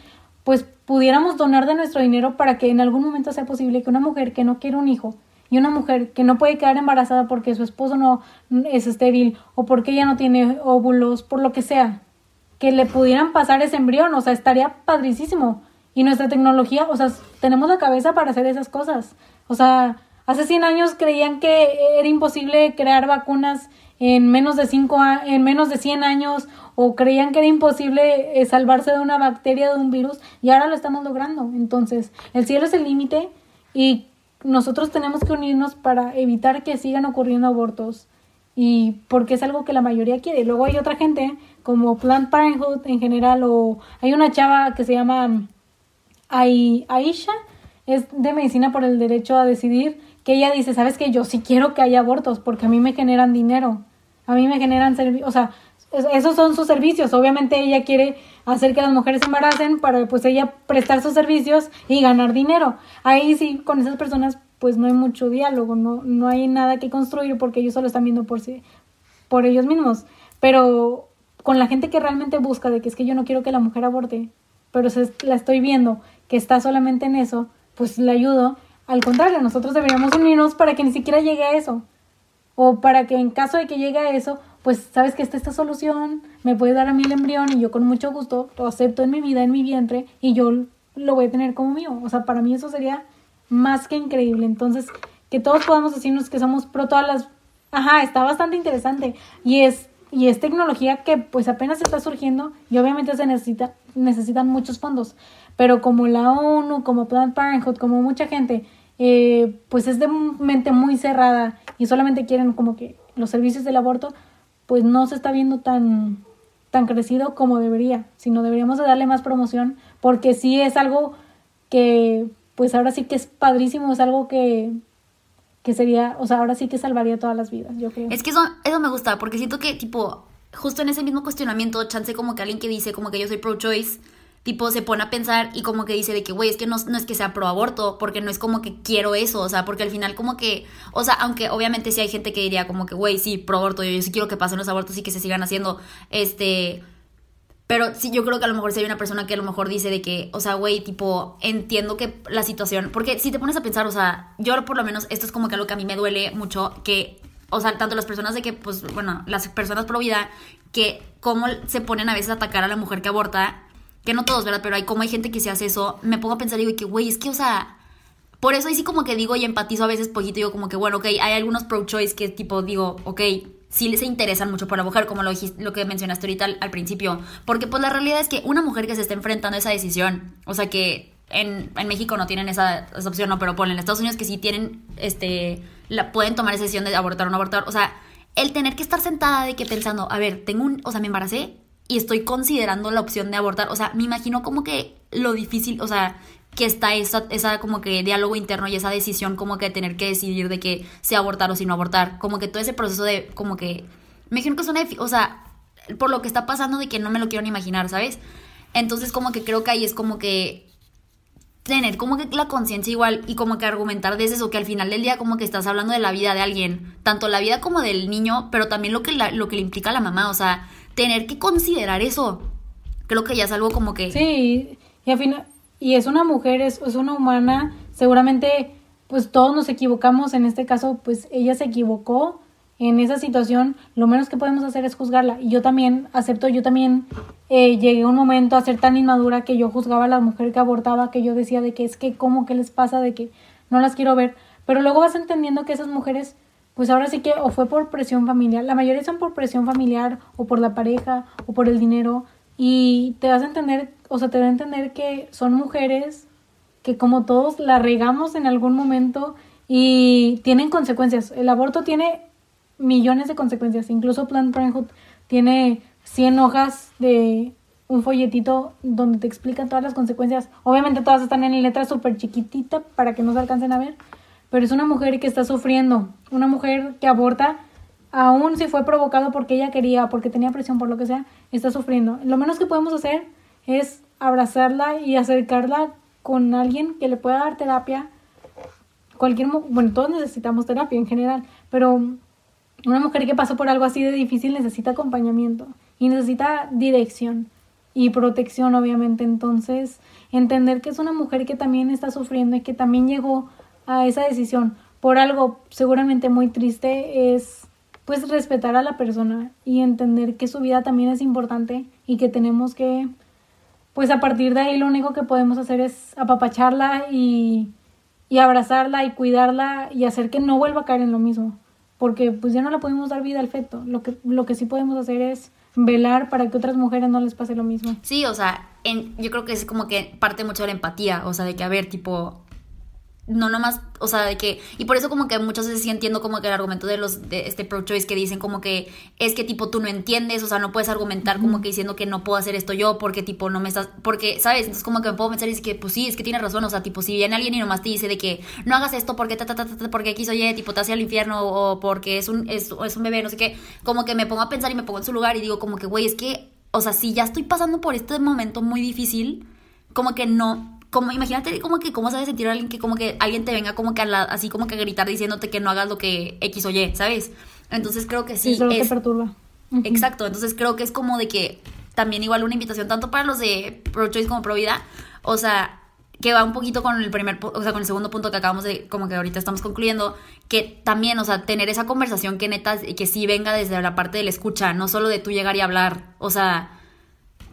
pues pudiéramos donar de nuestro dinero para que en algún momento sea posible que una mujer que no quiere un hijo y una mujer que no puede quedar embarazada porque su esposo no es estéril o porque ella no tiene óvulos, por lo que sea, que le pudieran pasar ese embrión, o sea, estaría padricísimo. Y nuestra tecnología, o sea, tenemos la cabeza para hacer esas cosas. O sea, hace 100 años creían que era imposible crear vacunas en menos de cinco en menos de 100 años o creían que era imposible eh, salvarse de una bacteria, de un virus, y ahora lo estamos logrando. Entonces, el cielo es el límite y nosotros tenemos que unirnos para evitar que sigan ocurriendo abortos y porque es algo que la mayoría quiere. Luego hay otra gente como Planned Parenthood en general o hay una chava que se llama Aisha, es de medicina por el derecho a decidir, que ella dice, sabes que yo sí quiero que haya abortos porque a mí me generan dinero a mí me generan servicios, o sea, esos son sus servicios. Obviamente ella quiere hacer que las mujeres se embaracen para pues ella prestar sus servicios y ganar dinero. Ahí sí, con esas personas pues no hay mucho diálogo, no, no hay nada que construir porque ellos solo están viendo por sí, por ellos mismos. Pero con la gente que realmente busca de que es que yo no quiero que la mujer aborte, pero se, la estoy viendo que está solamente en eso, pues le ayudo. Al contrario, nosotros deberíamos unirnos para que ni siquiera llegue a eso. O para que en caso de que llegue a eso, pues sabes que está esta solución, me puede dar a mí el embrión y yo con mucho gusto lo acepto en mi vida, en mi vientre y yo lo voy a tener como mío. O sea, para mí eso sería más que increíble. Entonces, que todos podamos decirnos que somos pro todas las... Ajá, está bastante interesante. Y es, y es tecnología que pues apenas está surgiendo y obviamente se necesita, necesitan muchos fondos. Pero como la ONU, como Planned Parenthood, como mucha gente, eh, pues es de mente muy cerrada y solamente quieren como que los servicios del aborto, pues no se está viendo tan, tan crecido como debería, sino deberíamos de darle más promoción porque sí es algo que pues ahora sí que es padrísimo, es algo que, que sería, o sea, ahora sí que salvaría todas las vidas, yo creo. Es que eso, eso me gusta, porque siento que, tipo, justo en ese mismo cuestionamiento, chance como que alguien que dice como que yo soy pro-choice, tipo, se pone a pensar y como que dice de que, güey, es que no, no es que sea pro-aborto, porque no es como que quiero eso, o sea, porque al final como que, o sea, aunque obviamente sí hay gente que diría como que, güey, sí, pro-aborto, yo, yo sí quiero que pasen los abortos y que se sigan haciendo, este pero sí, yo creo que a lo mejor si hay una persona que a lo mejor dice de que, o sea, güey, tipo, entiendo que la situación, porque si te pones a pensar, o sea, yo por lo menos, esto es como que algo que a mí me duele mucho, que, o sea, tanto las personas de que, pues, bueno, las personas pro vida, que cómo se ponen a veces a atacar a la mujer que aborta, que no todos, ¿verdad? Pero hay como hay gente que se hace eso, me pongo a pensar y digo que, güey, es que, o sea, por eso ahí sí como que digo y empatizo a veces poquito, digo como que, bueno, ok, hay algunos pro-choice que tipo digo, ok, sí se interesan mucho por la mujer, como lo, lo que mencionaste ahorita al, principio. Porque pues la realidad es que una mujer que se está enfrentando a esa decisión, o sea que en, en México no tienen esa, opción, no, pero ponen en Estados Unidos que sí tienen, este, la, pueden tomar esa decisión de abortar o no abortar. O sea, el tener que estar sentada de que pensando, a ver, tengo un, o sea, me embaracé y estoy considerando la opción de abortar. O sea, me imagino como que lo difícil, o sea, que está esa, esa como que diálogo interno y esa decisión como que tener que decidir de que si abortar o si no abortar. Como que todo ese proceso de como que... Me imagino que es una... O sea, por lo que está pasando de que no me lo quiero ni imaginar, ¿sabes? Entonces como que creo que ahí es como que tener como que la conciencia igual y como que argumentar desde eso que al final del día como que estás hablando de la vida de alguien, tanto la vida como del niño, pero también lo que, lo que le implica a la mamá, o sea, tener que considerar eso, creo que ya es algo como que... Sí, y al final, y es una mujer, es, es una humana, seguramente pues todos nos equivocamos, en este caso pues ella se equivocó en esa situación, lo menos que podemos hacer es juzgarla. Y yo también acepto, yo también eh, llegué a un momento a ser tan inmadura que yo juzgaba a la mujer que abortaba, que yo decía de que es que cómo que les pasa, de que no las quiero ver. Pero luego vas entendiendo que esas mujeres, pues ahora sí que o fue por presión familiar, la mayoría son por presión familiar o por la pareja o por el dinero. Y te vas a entender o sea, te da a entender que son mujeres que como todos la regamos en algún momento y tienen consecuencias. El aborto tiene millones de consecuencias. Incluso Planned Parenthood tiene 100 hojas de un folletito donde te explican todas las consecuencias. Obviamente todas están en letra súper chiquitita para que no se alcancen a ver. Pero es una mujer que está sufriendo. Una mujer que aborta, aún si fue provocado porque ella quería, porque tenía presión, por lo que sea, está sufriendo. Lo menos que podemos hacer es abrazarla y acercarla con alguien que le pueda dar terapia. Cualquier, bueno, todos necesitamos terapia en general, pero una mujer que pasó por algo así de difícil necesita acompañamiento y necesita dirección y protección, obviamente. Entonces, entender que es una mujer que también está sufriendo y que también llegó a esa decisión por algo seguramente muy triste es pues respetar a la persona y entender que su vida también es importante y que tenemos que pues a partir de ahí lo único que podemos hacer es apapacharla y, y abrazarla y cuidarla y hacer que no vuelva a caer en lo mismo. Porque pues ya no le podemos dar vida al feto. Lo que, lo que sí podemos hacer es velar para que otras mujeres no les pase lo mismo. Sí, o sea, en, yo creo que es como que parte mucho de la empatía, o sea, de que, a ver, tipo, no nomás, o sea, de que, y por eso como que muchas veces sí entiendo como que el argumento de los, de este pro-choice que dicen como que es que tipo tú no entiendes, o sea, no puedes argumentar como que diciendo que no puedo hacer esto yo porque tipo no me estás, porque, ¿sabes? Entonces como que me puedo pensar y decir que pues sí, es que tienes razón, o sea, tipo si viene alguien y nomás te dice de que no hagas esto porque ta, ta, ta, ta porque quiso oye, tipo te hace al infierno o porque es un, es, es un bebé, no sé qué, como que me pongo a pensar y me pongo en su lugar y digo como que, güey, es que, o sea, si ya estoy pasando por este momento muy difícil, como que no, como imagínate como que cómo sabes sentir a alguien que como que alguien te venga como que a la, así como que a gritar diciéndote que no hagas lo que X o Y, ¿sabes? Entonces creo que sí. Sí, eso es, te perturba. Exacto, entonces creo que es como de que también igual una invitación tanto para los de pro choice como pro vida, o sea, que va un poquito con el primer, o sea, con el segundo punto que acabamos de, como que ahorita estamos concluyendo, que también, o sea, tener esa conversación que neta, que sí venga desde la parte de la escucha, no solo de tú llegar y hablar, o sea,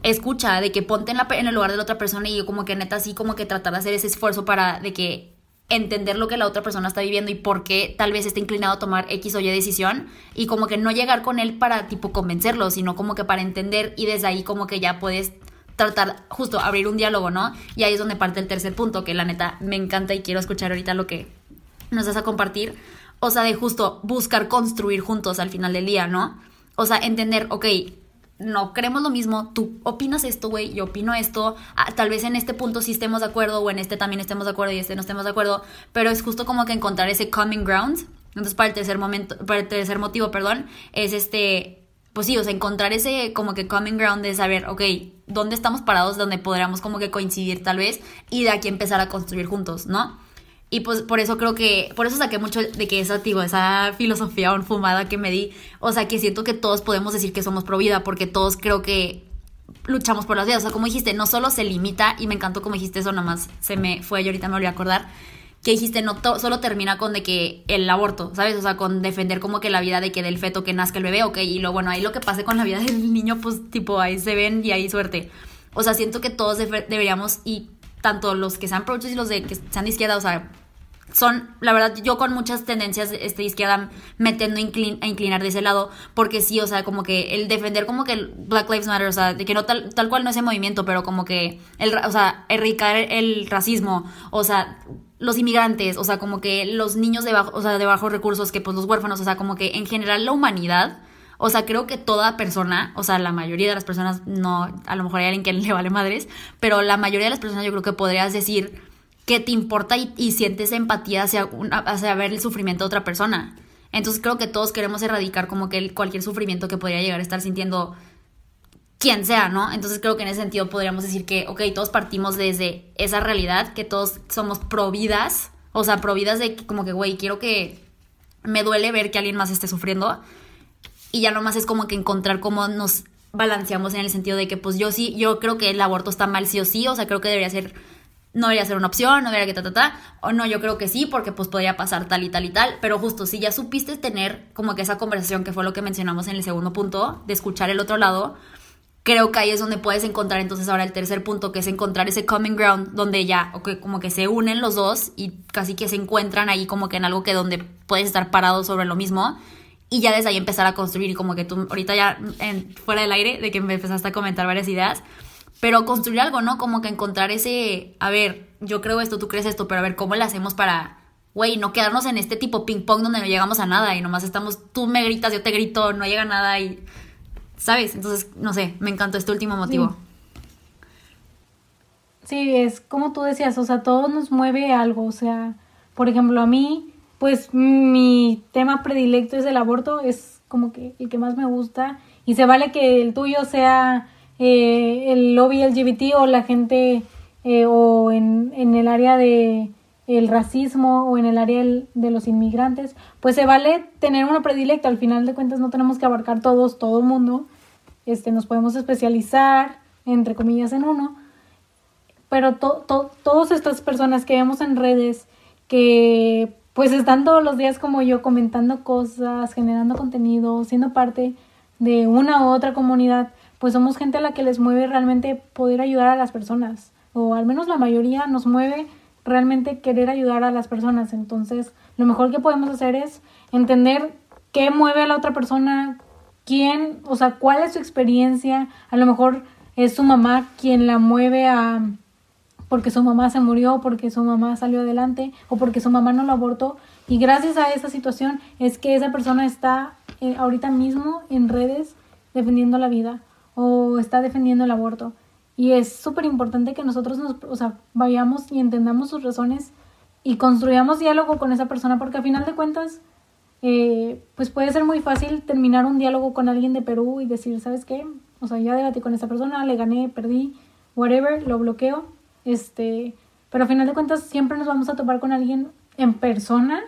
escucha, de que ponte en, la, en el lugar de la otra persona y yo como que neta así como que tratar de hacer ese esfuerzo para de que entender lo que la otra persona está viviendo y por qué tal vez está inclinado a tomar X o Y decisión y como que no llegar con él para tipo convencerlo, sino como que para entender y desde ahí como que ya puedes tratar justo abrir un diálogo, ¿no? Y ahí es donde parte el tercer punto, que la neta me encanta y quiero escuchar ahorita lo que nos vas a compartir. O sea, de justo buscar construir juntos al final del día, ¿no? O sea, entender, ok, no creemos lo mismo, tú opinas esto, güey, yo opino esto, ah, tal vez en este punto sí estemos de acuerdo o en este también estemos de acuerdo y este no estemos de acuerdo, pero es justo como que encontrar ese common ground. Entonces, para el tercer momento, para el tercer motivo, perdón, es este, pues sí, o sea, encontrar ese como que common ground de saber, ok, dónde estamos parados, donde podríamos como que coincidir tal vez y de aquí empezar a construir juntos, ¿no? Y pues por eso creo que, por eso saqué mucho de que esa, esa filosofía fumada que me di, o sea, que siento que todos podemos decir que somos pro vida, porque todos creo que luchamos por las vidas. O sea, como dijiste, no solo se limita, y me encantó como dijiste eso, nomás se me fue y ahorita me volví a acordar, que dijiste, no solo termina con de que el aborto, ¿sabes? O sea, con defender como que la vida de que del feto que nazca el bebé, ok, y lo bueno, ahí lo que pase con la vida (laughs) del niño, pues tipo, ahí se ven y ahí suerte. O sea, siento que todos deberíamos, y tanto los que sean pro y los de que sean de izquierda, o sea, son, la verdad, yo con muchas tendencias este, izquierda me tendo a inclinar de ese lado, porque sí, o sea, como que el defender como que el Black Lives Matter, o sea, de que no tal, tal cual no ese movimiento, pero como que, el, o sea, erradicar el racismo, o sea, los inmigrantes, o sea, como que los niños de, bajo, o sea, de bajos recursos, que pues los huérfanos, o sea, como que en general la humanidad, o sea, creo que toda persona, o sea, la mayoría de las personas, no, a lo mejor hay alguien que (laughs) le vale madres, pero la mayoría de las personas yo creo que podrías decir que te importa y, sientes empatía hacia, hacia ver el sufrimiento de otra persona. Entonces creo que todos queremos erradicar como que cualquier sufrimiento que podría llegar a estar sintiendo quien sea, ¿no? Entonces creo que en ese sentido podríamos decir que, ok, todos partimos desde esa realidad, que todos somos providas, o sea, providas de como que, güey, quiero que me duele ver que alguien más esté sufriendo. Y ya nomás es como que encontrar cómo nos balanceamos en el sentido de que, pues yo sí, yo creo que el aborto está mal sí o sí, o sea, creo que debería ser no debería ser una opción, no debería que ta, ta, ta, o no, yo creo que sí, porque pues podría pasar tal y tal y tal, pero justo si ya supiste tener como que esa conversación que fue lo que mencionamos en el segundo punto, de escuchar el otro lado, creo que ahí es donde puedes encontrar entonces ahora el tercer punto, que es encontrar ese common ground, donde ya, okay, como que se unen los dos y casi que se encuentran ahí como que en algo que donde puedes estar parado sobre lo mismo. Y ya desde ahí empezar a construir como que tú ahorita ya en, fuera del aire de que me empezaste a comentar varias ideas, pero construir algo, ¿no? Como que encontrar ese, a ver, yo creo esto, tú crees esto, pero a ver, ¿cómo le hacemos para, güey, no quedarnos en este tipo ping pong donde no llegamos a nada y nomás estamos, tú me gritas, yo te grito, no llega nada y, ¿sabes? Entonces, no sé, me encantó este último motivo. Sí. es como tú decías, o sea, todo nos mueve algo, o sea, por ejemplo, a mí, pues mi tema predilecto es el aborto, es como que el que más me gusta y se vale que el tuyo sea eh, el lobby LGBT o la gente eh, o en, en, el área de el racismo o en el área de los inmigrantes, pues se vale tener uno predilecto. Al final de cuentas no tenemos que abarcar todos, todo el mundo. Este, nos podemos especializar, entre comillas, en uno. Pero to, todas estas personas que vemos en redes, que pues están todos los días como yo comentando cosas, generando contenido, siendo parte de una u otra comunidad, pues somos gente a la que les mueve realmente poder ayudar a las personas, o al menos la mayoría nos mueve realmente querer ayudar a las personas. Entonces, lo mejor que podemos hacer es entender qué mueve a la otra persona, quién, o sea, cuál es su experiencia. A lo mejor es su mamá quien la mueve a porque su mamá se murió, porque su mamá salió adelante o porque su mamá no lo abortó. Y gracias a esa situación es que esa persona está eh, ahorita mismo en redes defendiendo la vida o está defendiendo el aborto. Y es súper importante que nosotros nos, o sea, vayamos y entendamos sus razones y construyamos diálogo con esa persona, porque a final de cuentas, eh, pues puede ser muy fácil terminar un diálogo con alguien de Perú y decir, ¿sabes qué? O sea, ya debatí con esa persona, le gané, perdí, whatever, lo bloqueo. Este, pero a final de cuentas siempre nos vamos a topar con alguien en persona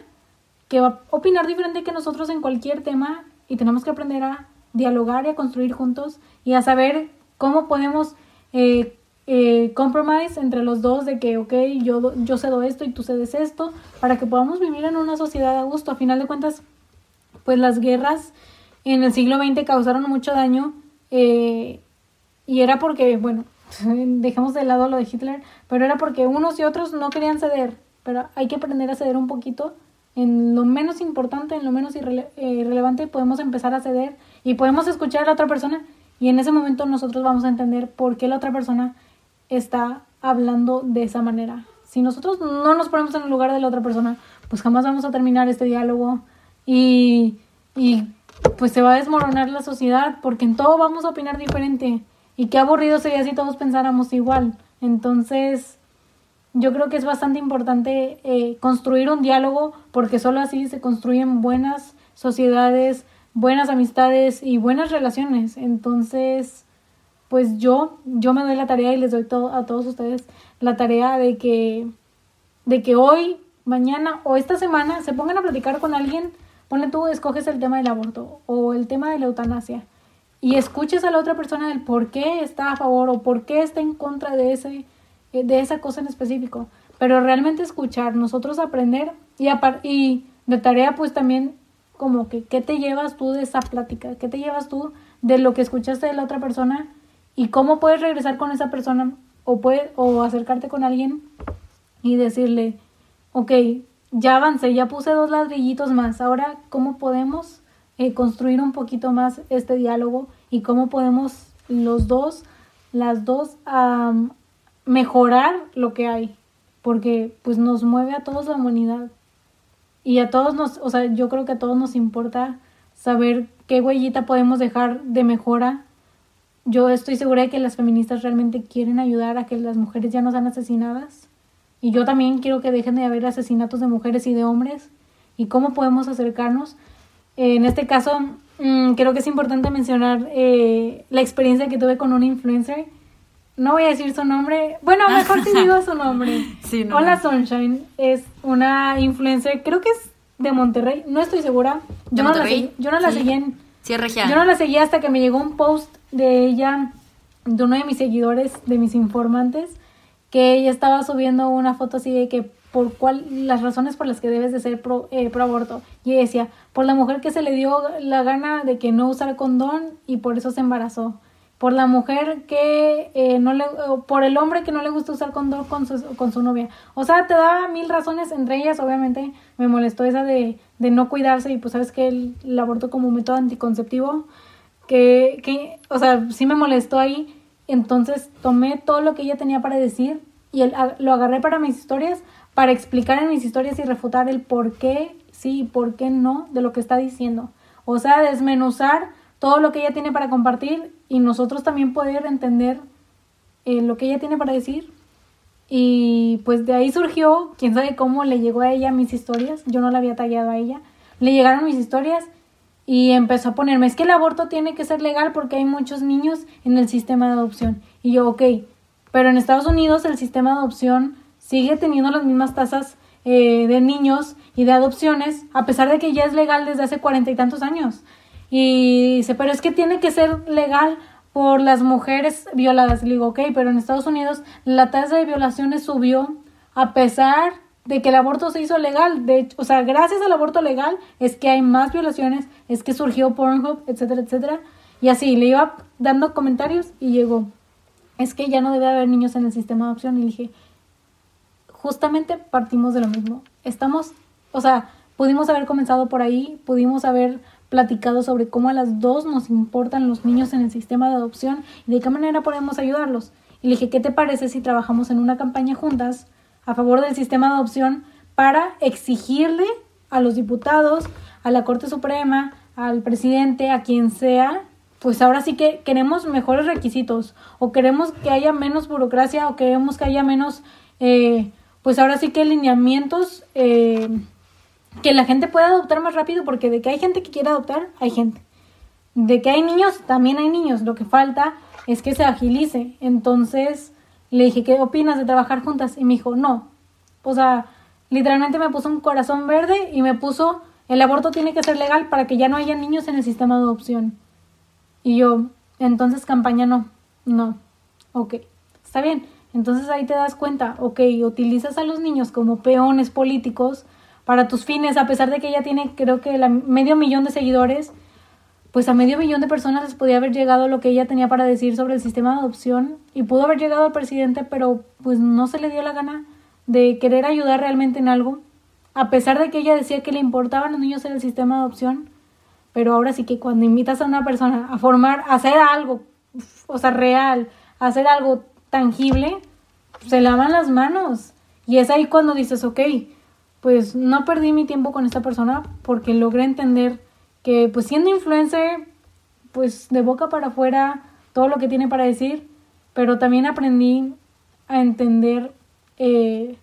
que va a opinar diferente que nosotros en cualquier tema y tenemos que aprender a dialogar y a construir juntos y a saber cómo podemos eh, eh, compromise entre los dos de que, ok, yo, yo cedo esto y tú cedes esto, para que podamos vivir en una sociedad a gusto. A final de cuentas, pues las guerras en el siglo XX causaron mucho daño eh, y era porque, bueno, (laughs) dejemos de lado lo de Hitler, pero era porque unos y otros no querían ceder, pero hay que aprender a ceder un poquito. En lo menos importante, en lo menos irrele eh, relevante, podemos empezar a ceder y podemos escuchar a la otra persona y en ese momento nosotros vamos a entender por qué la otra persona está hablando de esa manera. Si nosotros no nos ponemos en el lugar de la otra persona, pues jamás vamos a terminar este diálogo y, y pues se va a desmoronar la sociedad porque en todo vamos a opinar diferente. Y qué aburrido sería si todos pensáramos igual. Entonces, yo creo que es bastante importante eh, construir un diálogo porque solo así se construyen buenas sociedades, buenas amistades y buenas relaciones. Entonces, pues yo, yo me doy la tarea y les doy todo, a todos ustedes la tarea de que, de que hoy, mañana o esta semana se pongan a platicar con alguien, ponle tú, escoges el tema del aborto o el tema de la eutanasia y escuches a la otra persona del por qué está a favor o por qué está en contra de, ese, de esa cosa en específico. Pero realmente escuchar, nosotros aprender y, y de tarea pues también como que qué te llevas tú de esa plática, qué te llevas tú de lo que escuchaste de la otra persona y cómo puedes regresar con esa persona o, puede, o acercarte con alguien y decirle, ok, ya avancé, ya puse dos ladrillitos más, ahora cómo podemos eh, construir un poquito más este diálogo y cómo podemos los dos, las dos, mejorar lo que hay, porque pues nos mueve a todos la humanidad y a todos nos, o sea, yo creo que a todos nos importa saber qué huellita podemos dejar de mejora yo estoy segura de que las feministas realmente quieren ayudar a que las mujeres ya no sean asesinadas. Y yo también quiero que dejen de haber asesinatos de mujeres y de hombres. ¿Y cómo podemos acercarnos? En este caso, mm, creo que es importante mencionar eh, la experiencia que tuve con un influencer. No voy a decir su nombre. Bueno, (laughs) mejor si digo su nombre. Hola Sunshine. Es una influencer, creo que es de Monterrey. No estoy segura. Yo, no la, yo no la seguí en yo no la seguía hasta que me llegó un post de ella, de uno de mis seguidores, de mis informantes, que ella estaba subiendo una foto así de que por cuál, las razones por las que debes de ser pro, eh, pro aborto. Y decía, por la mujer que se le dio la gana de que no usara condón y por eso se embarazó por la mujer que eh, no le, por el hombre que no le gusta usar condón con su, con su novia. O sea, te daba mil razones, entre ellas obviamente me molestó esa de, de no cuidarse y pues sabes que el, aborto como método anticonceptivo, que, que, o sea, sí me molestó ahí. Entonces tomé todo lo que ella tenía para decir y el, lo agarré para mis historias, para explicar en mis historias y refutar el por qué sí y por qué no de lo que está diciendo. O sea, desmenuzar todo lo que ella tiene para compartir y nosotros también poder entender eh, lo que ella tiene para decir. Y pues de ahí surgió, quién sabe cómo le llegó a ella mis historias, yo no la había tallado a ella, le llegaron mis historias y empezó a ponerme, es que el aborto tiene que ser legal porque hay muchos niños en el sistema de adopción. Y yo, ok, pero en Estados Unidos el sistema de adopción sigue teniendo las mismas tasas eh, de niños y de adopciones, a pesar de que ya es legal desde hace cuarenta y tantos años. Y dice, pero es que tiene que ser legal por las mujeres violadas. Le digo, ok, pero en Estados Unidos la tasa de violaciones subió a pesar de que el aborto se hizo legal. De hecho, o sea, gracias al aborto legal es que hay más violaciones, es que surgió Pornhub, etcétera, etcétera. Y así le iba dando comentarios y llegó. Es que ya no debe haber niños en el sistema de adopción. Y dije, justamente partimos de lo mismo. Estamos, o sea, pudimos haber comenzado por ahí, pudimos haber platicado sobre cómo a las dos nos importan los niños en el sistema de adopción y de qué manera podemos ayudarlos. Y le dije, ¿qué te parece si trabajamos en una campaña juntas a favor del sistema de adopción para exigirle a los diputados, a la Corte Suprema, al presidente, a quien sea, pues ahora sí que queremos mejores requisitos o queremos que haya menos burocracia o queremos que haya menos, eh, pues ahora sí que lineamientos. Eh, que la gente pueda adoptar más rápido, porque de que hay gente que quiere adoptar, hay gente. De que hay niños, también hay niños. Lo que falta es que se agilice. Entonces le dije, ¿qué opinas de trabajar juntas? Y me dijo, no. O sea, literalmente me puso un corazón verde y me puso, el aborto tiene que ser legal para que ya no haya niños en el sistema de adopción. Y yo, entonces campaña no, no, ok. está bien. Entonces ahí te das cuenta, ok, utilizas a los niños como peones políticos para tus fines, a pesar de que ella tiene creo que la, medio millón de seguidores, pues a medio millón de personas les podía haber llegado lo que ella tenía para decir sobre el sistema de adopción y pudo haber llegado al presidente, pero pues no se le dio la gana de querer ayudar realmente en algo, a pesar de que ella decía que le importaban los niños en el sistema de adopción, pero ahora sí que cuando invitas a una persona a formar, a hacer algo, o sea, real, hacer algo tangible, se lavan las manos. Y es ahí cuando dices, ok, pues no perdí mi tiempo con esta persona porque logré entender que pues siendo influencer, pues de boca para afuera, todo lo que tiene para decir, pero también aprendí a entender, eh,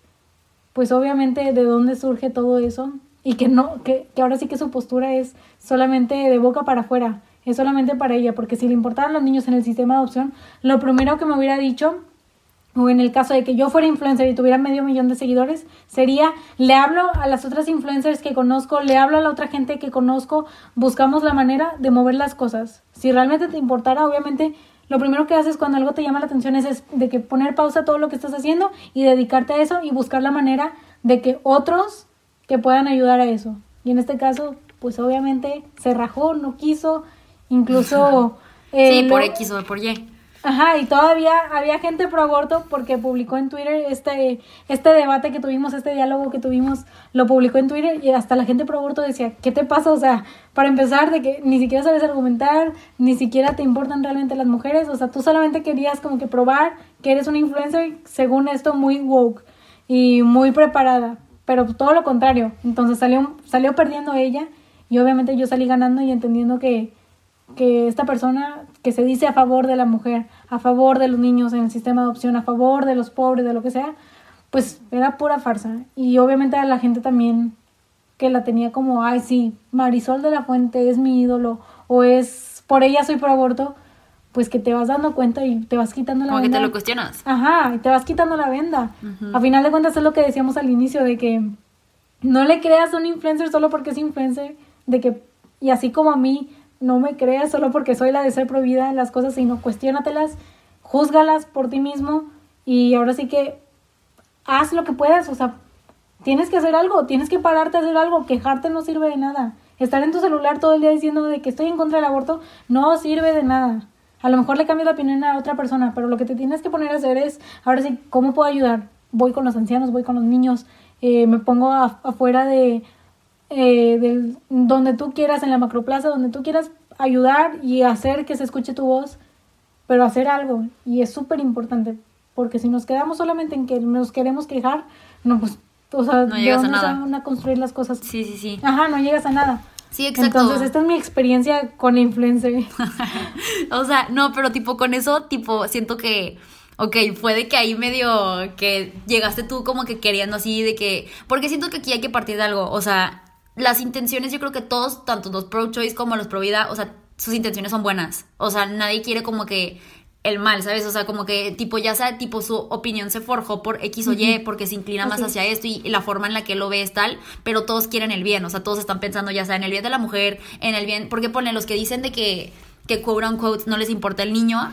pues obviamente de dónde surge todo eso y que no, que, que ahora sí que su postura es solamente de boca para afuera, es solamente para ella, porque si le importaran los niños en el sistema de adopción, lo primero que me hubiera dicho o en el caso de que yo fuera influencer y tuviera medio millón de seguidores, sería, le hablo a las otras influencers que conozco, le hablo a la otra gente que conozco, buscamos la manera de mover las cosas. Si realmente te importara, obviamente, lo primero que haces cuando algo te llama la atención es, de que poner pausa a todo lo que estás haciendo y dedicarte a eso y buscar la manera de que otros que puedan ayudar a eso. Y en este caso, pues obviamente se rajó, no quiso, incluso... Eh, sí, por X o por Y. Ajá, y todavía había gente pro aborto porque publicó en Twitter este, este debate que tuvimos, este diálogo que tuvimos, lo publicó en Twitter y hasta la gente pro aborto decía, ¿qué te pasa? O sea, para empezar, de que ni siquiera sabes argumentar, ni siquiera te importan realmente las mujeres, o sea, tú solamente querías como que probar que eres una influencer, según esto, muy woke y muy preparada, pero todo lo contrario. Entonces salió, salió perdiendo ella y obviamente yo salí ganando y entendiendo que que esta persona que se dice a favor de la mujer, a favor de los niños en el sistema de adopción, a favor de los pobres, de lo que sea, pues era pura farsa. Y obviamente a la gente también que la tenía como, ay, sí, Marisol de la Fuente es mi ídolo, o es por ella soy por aborto, pues que te vas dando cuenta y te vas quitando la venda. Como que te lo cuestionas. Ajá, y te vas quitando la venda. A final de cuentas es lo que decíamos al inicio, de que no le creas a un influencer solo porque es influencer, de que, y así como a mí, no me creas solo porque soy la de ser prohibida en las cosas, sino cuestiónatelas, júzgalas por ti mismo y ahora sí que haz lo que puedas, o sea, tienes que hacer algo, tienes que pararte a hacer algo, quejarte no sirve de nada. Estar en tu celular todo el día diciendo de que estoy en contra del aborto no sirve de nada. A lo mejor le cambias la opinión a otra persona, pero lo que te tienes que poner a hacer es, ahora sí, ¿cómo puedo ayudar? Voy con los ancianos, voy con los niños, eh, me pongo afuera de eh, donde tú quieras, en la macroplaza, donde tú quieras ayudar y hacer que se escuche tu voz, pero hacer algo. Y es súper importante, porque si nos quedamos solamente en que nos queremos quejar, no, pues, o sea, no llegas a nada. Van a construir las cosas? Sí, sí, sí. Ajá, no llegas a nada. Sí, exacto. Entonces, esta es mi experiencia con influencer. (laughs) o sea, no, pero tipo, con eso, tipo, siento que Ok, fue de que ahí medio que llegaste tú como que queriendo así de que... Porque siento que aquí hay que partir de algo. O sea, las intenciones, yo creo que todos, tanto los pro-choice como los pro-vida, o sea, sus intenciones son buenas. O sea, nadie quiere como que el mal, ¿sabes? O sea, como que tipo ya sea, tipo su opinión se forjó por X o Y porque se inclina más hacia esto y, la forma en la que lo ve es tal, pero todos quieren el bien, o sea, todos están pensando ya sea en el bien de la mujer, en el bien, porque ponen los que dicen de que, que quote unquote no les importa el niño,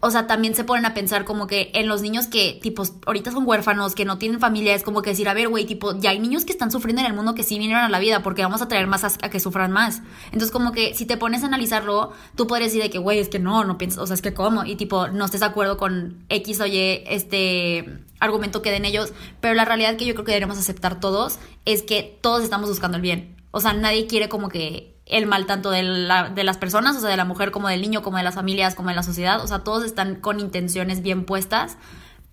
o sea, también se ponen a pensar como que en los niños que, tipo, ahorita son huérfanos, que no tienen familia, es como que decir, a ver, güey, tipo, ya hay niños que están sufriendo en el mundo que sí vinieron a la vida, porque vamos a traer más a, que sufran más. Entonces, como que si te pones a analizarlo, tú podrías decir de que, güey, es que no, no piensas, o sea, es que cómo, y tipo, no estés de acuerdo con X o Y, este argumento que den ellos, pero la realidad que yo creo que debemos aceptar todos es que todos estamos buscando el bien. O sea, nadie quiere como que el mal tanto de, la, de las personas, o sea, de la mujer como del niño, como de las familias, como de la sociedad. O sea, todos están con intenciones bien puestas,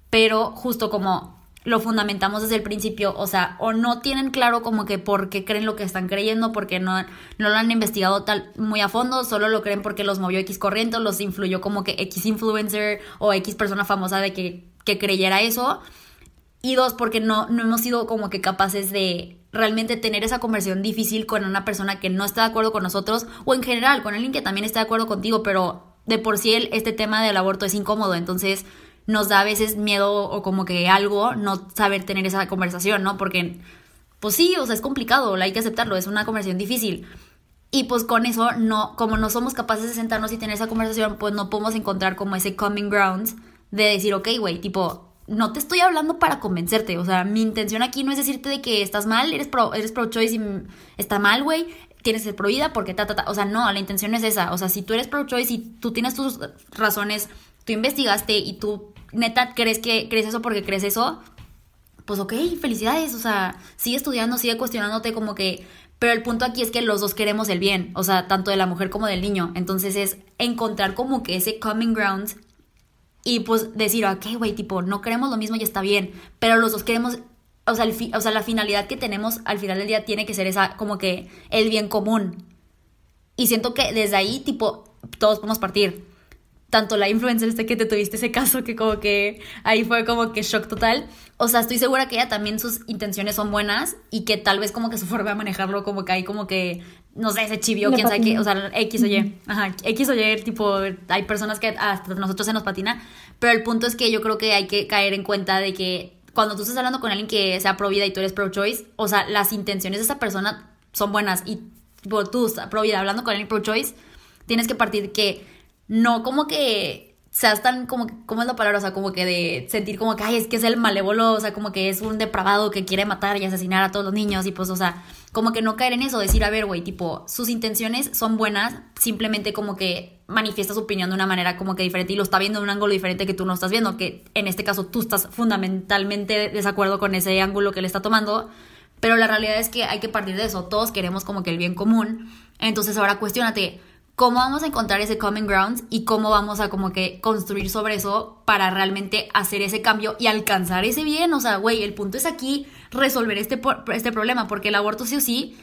pero justo como lo fundamentamos desde el principio, o sea, o no tienen claro como que por qué creen lo que están creyendo, porque no, no lo han investigado tal muy a fondo, solo lo creen porque los movió X corriente, los influyó como que X influencer o X persona famosa de que, que creyera eso. Y dos, porque no, no hemos sido como que capaces de realmente tener esa conversión difícil con una persona que no está de acuerdo con nosotros o en general con alguien que también está de acuerdo contigo, pero de por sí el, este tema del aborto es incómodo, entonces nos da a veces miedo o como que algo no saber tener esa conversación, ¿no? Porque, pues sí, o sea, es complicado, hay que aceptarlo, es una conversación difícil. Y pues con eso, no, como no somos capaces de sentarnos y tener esa conversación, pues no podemos encontrar como ese common ground de decir, ok, güey, tipo, no te estoy hablando para convencerte. O sea, mi intención aquí no es decirte de que estás mal, eres pro, eres pro choice y está mal, güey. Tienes que ser prohibida porque ta, ta, ta. O sea, no, la intención es esa. O sea, si tú eres pro choice y tú tienes tus razones, tú investigaste y tú neta crees que crees eso porque crees eso, pues ok, felicidades. O sea, sigue estudiando, sigue cuestionándote como que. Pero el punto aquí es que los dos queremos el bien, o sea, tanto de la mujer como del niño. Entonces es encontrar como que ese common ground y pues decir, ok, güey, tipo, no queremos lo mismo y está bien, pero los dos queremos, o sea, el o sea, la finalidad que tenemos al final del día tiene que ser esa, como que el bien común. Y siento que desde ahí, tipo, todos podemos partir. Tanto la influencer este que te tuviste ese caso que como que ahí fue como que shock total. O sea, estoy segura que ella también sus intenciones son buenas y que tal vez como que su forma de manejarlo como que hay como que no sé, ese chivio, quién sabe qué, o sea, X o Y, ajá, X o Y, tipo, hay personas que hasta nosotros se nos patina, pero el punto es que yo creo que hay que caer en cuenta de que cuando tú estás hablando con alguien que sea pro vida y tú eres pro choice, o sea, las intenciones de esa persona son buenas y tipo, tú, pro vida, hablando con alguien pro choice, tienes que partir que no como que seas tan como, ¿cómo es la palabra? O sea, como que de sentir como que, ay, es que es el malévolo, o sea, como que es un depravado que quiere matar y asesinar a todos los niños y pues, o sea, como que no caer en eso, decir, a ver, güey, tipo, sus intenciones son buenas, simplemente como que manifiesta su opinión de una manera como que diferente y lo está viendo de un ángulo diferente que tú no estás viendo, que en este caso tú estás fundamentalmente desacuerdo con ese ángulo que le está tomando, pero la realidad es que hay que partir de eso, todos queremos como que el bien común, entonces ahora cuestionate, cómo vamos a encontrar ese common ground y cómo vamos a como que construir sobre eso para realmente hacer ese cambio y alcanzar ese bien. O sea, güey, el punto es aquí resolver este, este problema, porque el aborto sí o sí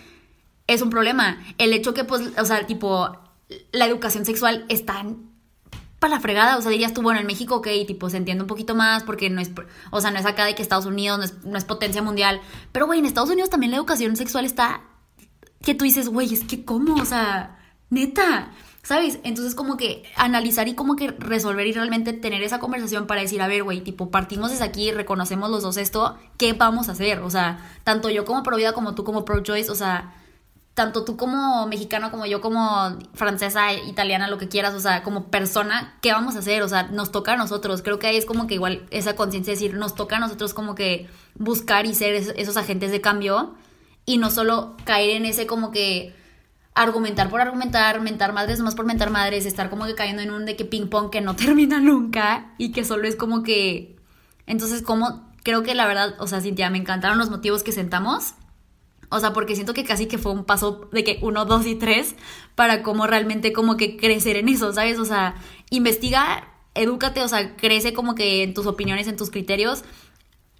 es un problema. El hecho que, pues, o sea, tipo, la educación sexual está para la fregada, o sea, dirías tú, bueno, en México, ok, tipo, se entiende un poquito más porque no es, o sea, no es acá de que Estados Unidos no es, no es potencia mundial, pero, güey, en Estados Unidos también la educación sexual está, que tú dices, güey, es que, ¿cómo? O sea Neta, ¿sabes? Entonces como que analizar y como que resolver y realmente tener esa conversación para decir, a ver, güey, tipo, partimos desde aquí, reconocemos los dos esto, ¿qué vamos a hacer? O sea, tanto yo como pro vida como tú como pro choice, o sea, tanto tú como mexicano como yo como francesa, italiana, lo que quieras, o sea, como persona, ¿qué vamos a hacer? O sea, nos toca a nosotros. Creo que ahí es como que igual esa conciencia de decir, nos toca a nosotros como que buscar y ser esos agentes de cambio y no solo caer en ese como que argumentar por argumentar, mentar madres más por mentar madres, estar como que cayendo en un de que ping pong que no (laughs) termina nunca y que solo es como que... Entonces, como creo que la verdad, o sea, Cintia, me encantaron los motivos que sentamos. O sea, porque siento que casi que fue un paso de que uno, dos y tres para como realmente como que crecer en eso, ¿sabes? O sea, investiga, edúcate, o sea, crece como que en tus opiniones, en tus criterios.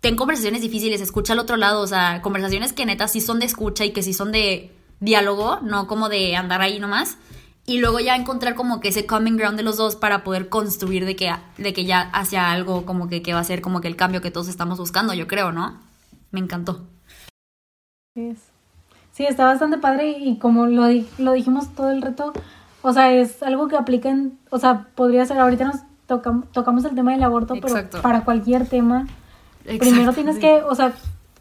Ten conversaciones difíciles, escucha al otro lado, o sea, conversaciones que neta sí son de escucha y que sí son de diálogo, no como de andar ahí nomás. Y luego ya encontrar como que ese common ground de los dos para poder construir de que, de que ya hacia algo como que, que va a ser como que el cambio que todos estamos buscando, yo creo, ¿no? Me encantó. Sí, está bastante padre y como lo, lo dijimos todo el reto, o sea, es algo que apliquen, o sea, podría ser, ahorita nos tocamos, tocamos el tema del aborto, pero para cualquier tema, primero tienes que, o sea,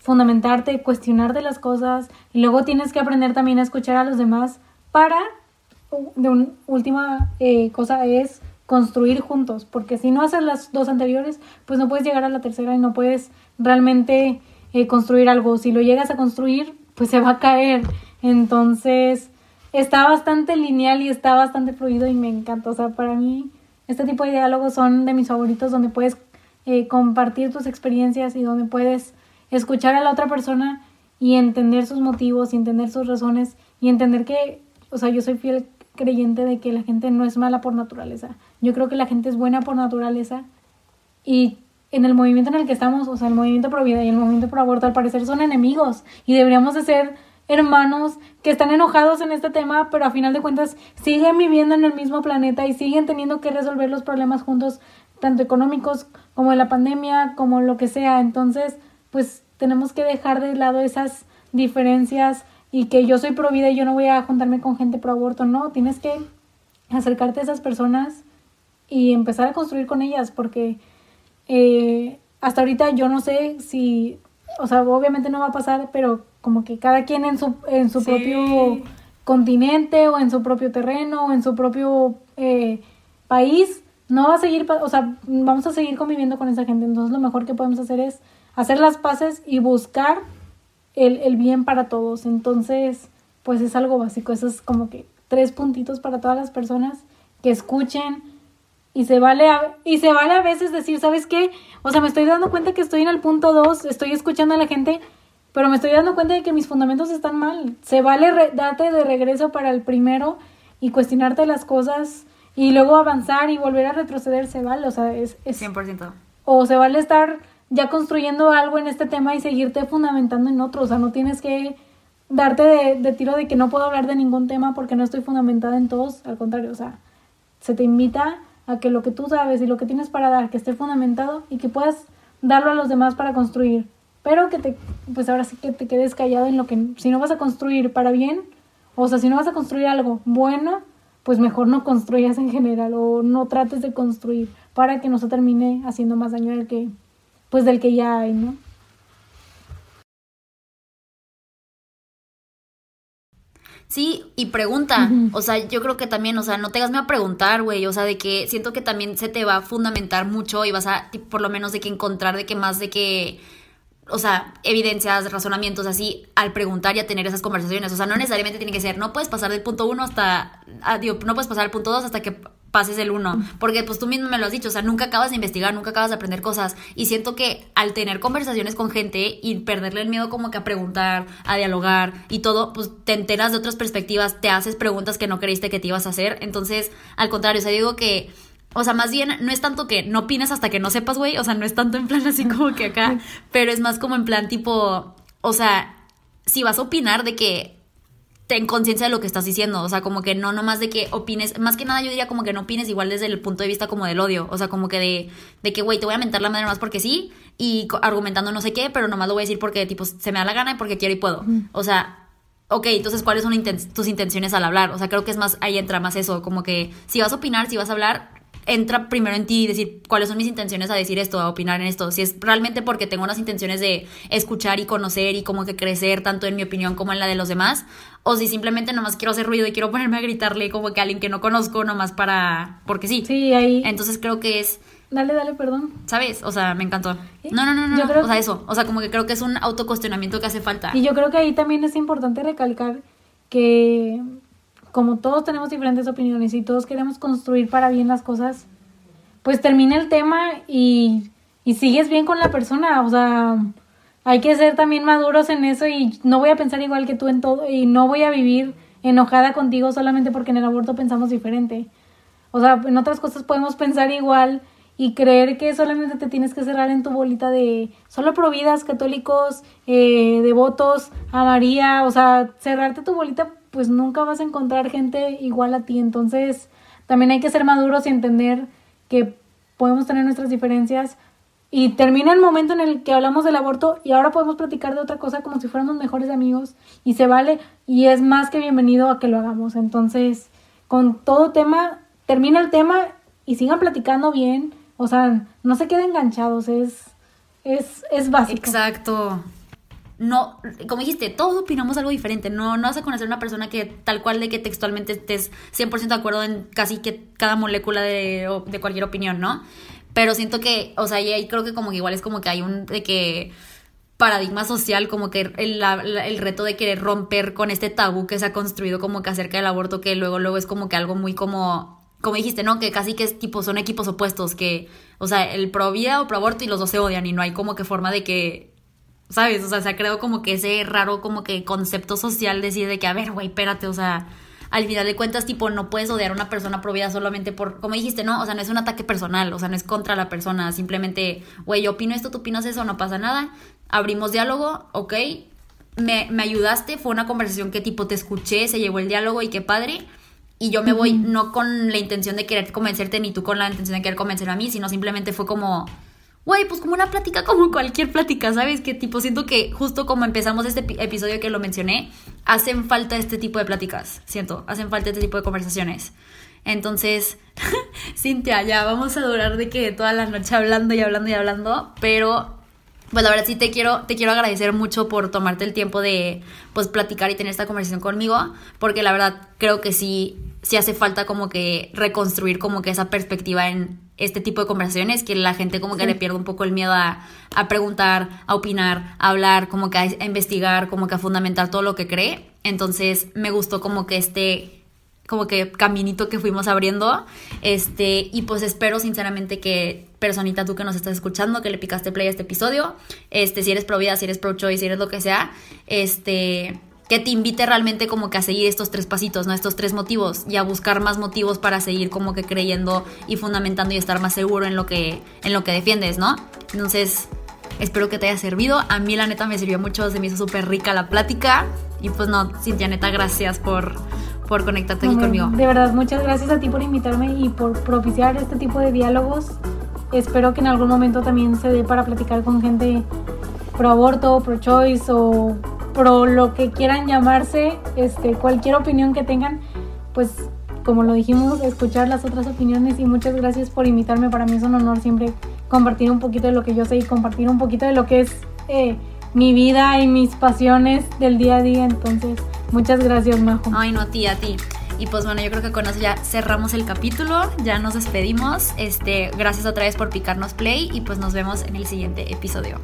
fundamentarte, cuestionarte las cosas y luego tienes que aprender también a escuchar a los demás para, de una última eh, cosa es construir juntos, porque si no haces las dos anteriores, pues no puedes llegar a la tercera y no puedes realmente eh, construir algo. Si lo llegas a construir, pues se va a caer. Entonces, está bastante lineal y está bastante fluido y me encanta. O sea, para mí, este tipo de diálogos son de mis favoritos, donde puedes eh, compartir tus experiencias y donde puedes escuchar a la otra persona y entender sus motivos y entender sus razones y entender que, o sea, yo soy fiel creyente de que la gente no es mala por naturaleza. Yo creo que la gente es buena por naturaleza y en el movimiento en el que estamos, o sea, el movimiento pro vida y el movimiento pro aborto al parecer son enemigos y deberíamos de ser hermanos que están enojados en este tema, pero a final de cuentas siguen viviendo en el mismo planeta y siguen teniendo que resolver los problemas juntos, tanto económicos como de la pandemia, como lo que sea. Entonces, pues tenemos que dejar de lado esas diferencias y que yo soy pro vida y yo no voy a juntarme con gente pro aborto, no, tienes que acercarte a esas personas y empezar a construir con ellas porque eh, hasta ahorita yo no sé si, o sea, obviamente no va a pasar, pero como que cada quien en su, en su propio continente o en su propio terreno o en su propio eh, país no va a seguir, o sea, vamos a seguir conviviendo con esa gente. Entonces lo mejor que podemos hacer es hacer las paces y buscar el, el bien para todos. Entonces, pues es algo básico. Eso es como que tres puntitos para todas las personas que escuchen. Y se vale a, y se vale a veces decir, ¿sabes qué? O sea, me estoy dando cuenta que estoy en el punto dos, estoy escuchando a la gente, pero me estoy dando cuenta de que mis fundamentos están mal. Se vale darte de regreso para el primero y cuestionarte las cosas y luego avanzar y volver a retroceder, se vale, o sea, es... es 100%. O se vale estar ya construyendo algo en este tema y seguirte fundamentando en otro, o sea, no tienes que darte de, tiro de que no puedo hablar de ningún tema porque no estoy fundamentada en todos, al contrario, o sea, se te invita a que lo que tú sabes y lo que tienes para dar, que esté fundamentado y que puedas darlo a los demás para construir, pero que te, pues ahora sí que te quedes callado en lo que, si no vas a construir para bien, o sea, si no vas a construir algo bueno, pues mejor no construyas en general o no trates de construir para que no se termine haciendo más daño del que, pues del que ya hay, ¿no? Sí, y pregunta. O sea, yo creo que también, o sea, no te hagas a preguntar, güey. O sea, de que siento que también se te va a fundamentar mucho y vas a, por lo menos, de que encontrar de que más de que o sea, evidencias, razonamientos así al preguntar y a tener esas conversaciones. O sea, no necesariamente tiene que ser, no puedes pasar del punto uno hasta, ah, digo, no puedes pasar al punto dos hasta que pases el uno. Porque pues tú mismo me lo has dicho, o sea, nunca acabas de investigar, nunca acabas de aprender cosas. Y siento que al tener conversaciones con gente y perderle el miedo como que a preguntar, a dialogar y todo, pues te enteras de otras perspectivas, te haces preguntas que no creíste que te ibas a hacer. Entonces, al contrario, o sea, digo que o sea, más bien no es tanto que no opines hasta que no sepas, güey. O sea, no es tanto en plan así como que acá. (laughs) pero es más como en plan tipo. O sea, si vas a opinar de que ten conciencia de lo que estás diciendo. O sea, como que no nomás de que opines. Más que nada yo diría como que no opines igual desde el punto de vista como del odio. O sea, como que de, de que, güey, te voy a mentar la madre nomás porque sí. Y argumentando no sé qué, pero nomás lo voy a decir porque tipo se me da la gana y porque quiero y puedo. O sea, ok, entonces cuáles son tus intenciones al hablar. O sea, creo que es más, ahí entra más eso, como que si vas a opinar, si vas a hablar, entra primero en ti y decir cuáles son mis intenciones a decir esto, a opinar en esto. Si es realmente porque tengo unas intenciones de escuchar y conocer y como que crecer tanto en mi opinión como en la de los demás, o si simplemente nomás quiero hacer ruido y quiero ponerme a gritarle como que a alguien que no conozco nomás para... porque sí. Sí, ahí. Entonces creo que es... Dale, dale, perdón. ¿Sabes? O sea, me encantó. No, no, no, no. Yo creo o sea, eso. O sea, como que creo que es un autocuestionamiento que hace falta. Y yo creo que ahí también es importante recalcar que como todos tenemos diferentes opiniones y todos queremos construir para bien las cosas, pues termina el tema y, y sigues bien con la persona. O sea, hay que ser también maduros en eso y no voy a pensar igual que tú en todo y no voy a vivir enojada contigo solamente porque en el aborto pensamos diferente. O sea, en otras cosas podemos pensar igual y creer que solamente te tienes que cerrar en tu bolita de solo providas, católicos, eh, devotos, a María, o sea, cerrarte tu bolita pues nunca vas a encontrar gente igual a ti. Entonces, también hay que ser maduros y entender que podemos tener nuestras diferencias. Y termina el momento en el que hablamos del aborto y ahora podemos platicar de otra cosa como si fuéramos mejores amigos y se vale y es más que bienvenido a que lo hagamos. Entonces, con todo tema, termina el tema y sigan platicando bien. O sea, no se queden enganchados, es, es, es básico. Exacto no, como dijiste, todos opinamos algo diferente. No, no vas a conocer una persona que tal cual de que textualmente estés 100% de acuerdo en casi que cada molécula de, de cualquier opinión, ¿no? Pero siento que, o sea, y ahí creo que como que igual es como que hay un de que paradigma social, como que el, el, reto de querer romper con este tabú que se ha construido como que acerca del aborto, que luego, luego es como que algo muy como, como dijiste, ¿no? Que casi que es tipo, son equipos opuestos, que, o sea, el pro vida o pro aborto y los dos se odian y no hay como que forma de que ¿sabes? O sea, se ha creado como que ese raro como que concepto social decir de que, a ver, güey, espérate, o sea, al final de cuentas, tipo, no puedes odiar a una persona por vida solamente por, como dijiste, no, o sea, no es un ataque personal, o sea, no es contra la persona, simplemente, güey, yo opino esto, tú opinas eso, no pasa nada, abrimos diálogo, ok, me, me ayudaste, fue una conversación que tipo te escuché, se llevó el diálogo y qué padre. Y yo me voy no con la intención de querer convencerte, ni tú con la intención de querer convencer a mí, sino simplemente fue como, Güey, pues como una plática (laughs) como cualquier plática, ¿sabes? Que tipo, siento que justo como empezamos este episodio que lo mencioné, hacen falta este tipo de pláticas, siento, hacen falta este tipo de conversaciones. Entonces, (laughs) Cintia, ya vamos a durar de que toda la noche hablando y hablando y hablando, pero pues la verdad sí te quiero, te quiero agradecer mucho por tomarte el tiempo de pues platicar y tener esta conversación conmigo, porque la verdad creo que sí sí hace falta como que reconstruir como que esa perspectiva en este tipo de conversaciones, que la gente como que le pierde un poco el miedo a, a, preguntar, a opinar, a hablar, como que a, investigar, como que a fundamentar todo lo que cree. Entonces me gustó como que este como que caminito que fuimos abriendo. Este, y pues espero sinceramente que personita tú que nos estás escuchando, que le picaste play a este episodio, este, si eres pro vida, si eres pro choice, si eres lo que sea, este, que te invite realmente como que a seguir estos tres pasitos, ¿no? Estos tres motivos y a buscar más motivos para seguir como que creyendo y fundamentando y estar más seguro en lo que, en lo que defiendes, ¿no? Entonces, espero que te haya servido. A mí la neta me sirvió mucho, se me hizo súper rica la plática. Y pues no, Cintia, neta, gracias por, por conectarte aquí conmigo. De verdad, muchas gracias a ti por invitarme y por propiciar este tipo de diálogos. Espero que en algún momento también se dé para platicar con gente pro aborto, pro choice o pro lo que quieran llamarse, este, cualquier opinión que tengan, pues como lo dijimos, escuchar las otras opiniones y muchas gracias por invitarme. Para mí es un honor siempre compartir un poquito de lo que yo sé y compartir un poquito de lo que es eh, mi vida y mis pasiones del día a día. Entonces, muchas gracias, Majo. Ay, no, a ti, a ti. Y pues bueno, yo creo que con eso ya cerramos el capítulo, ya nos despedimos. Este, gracias otra vez por picarnos play y pues nos vemos en el siguiente episodio.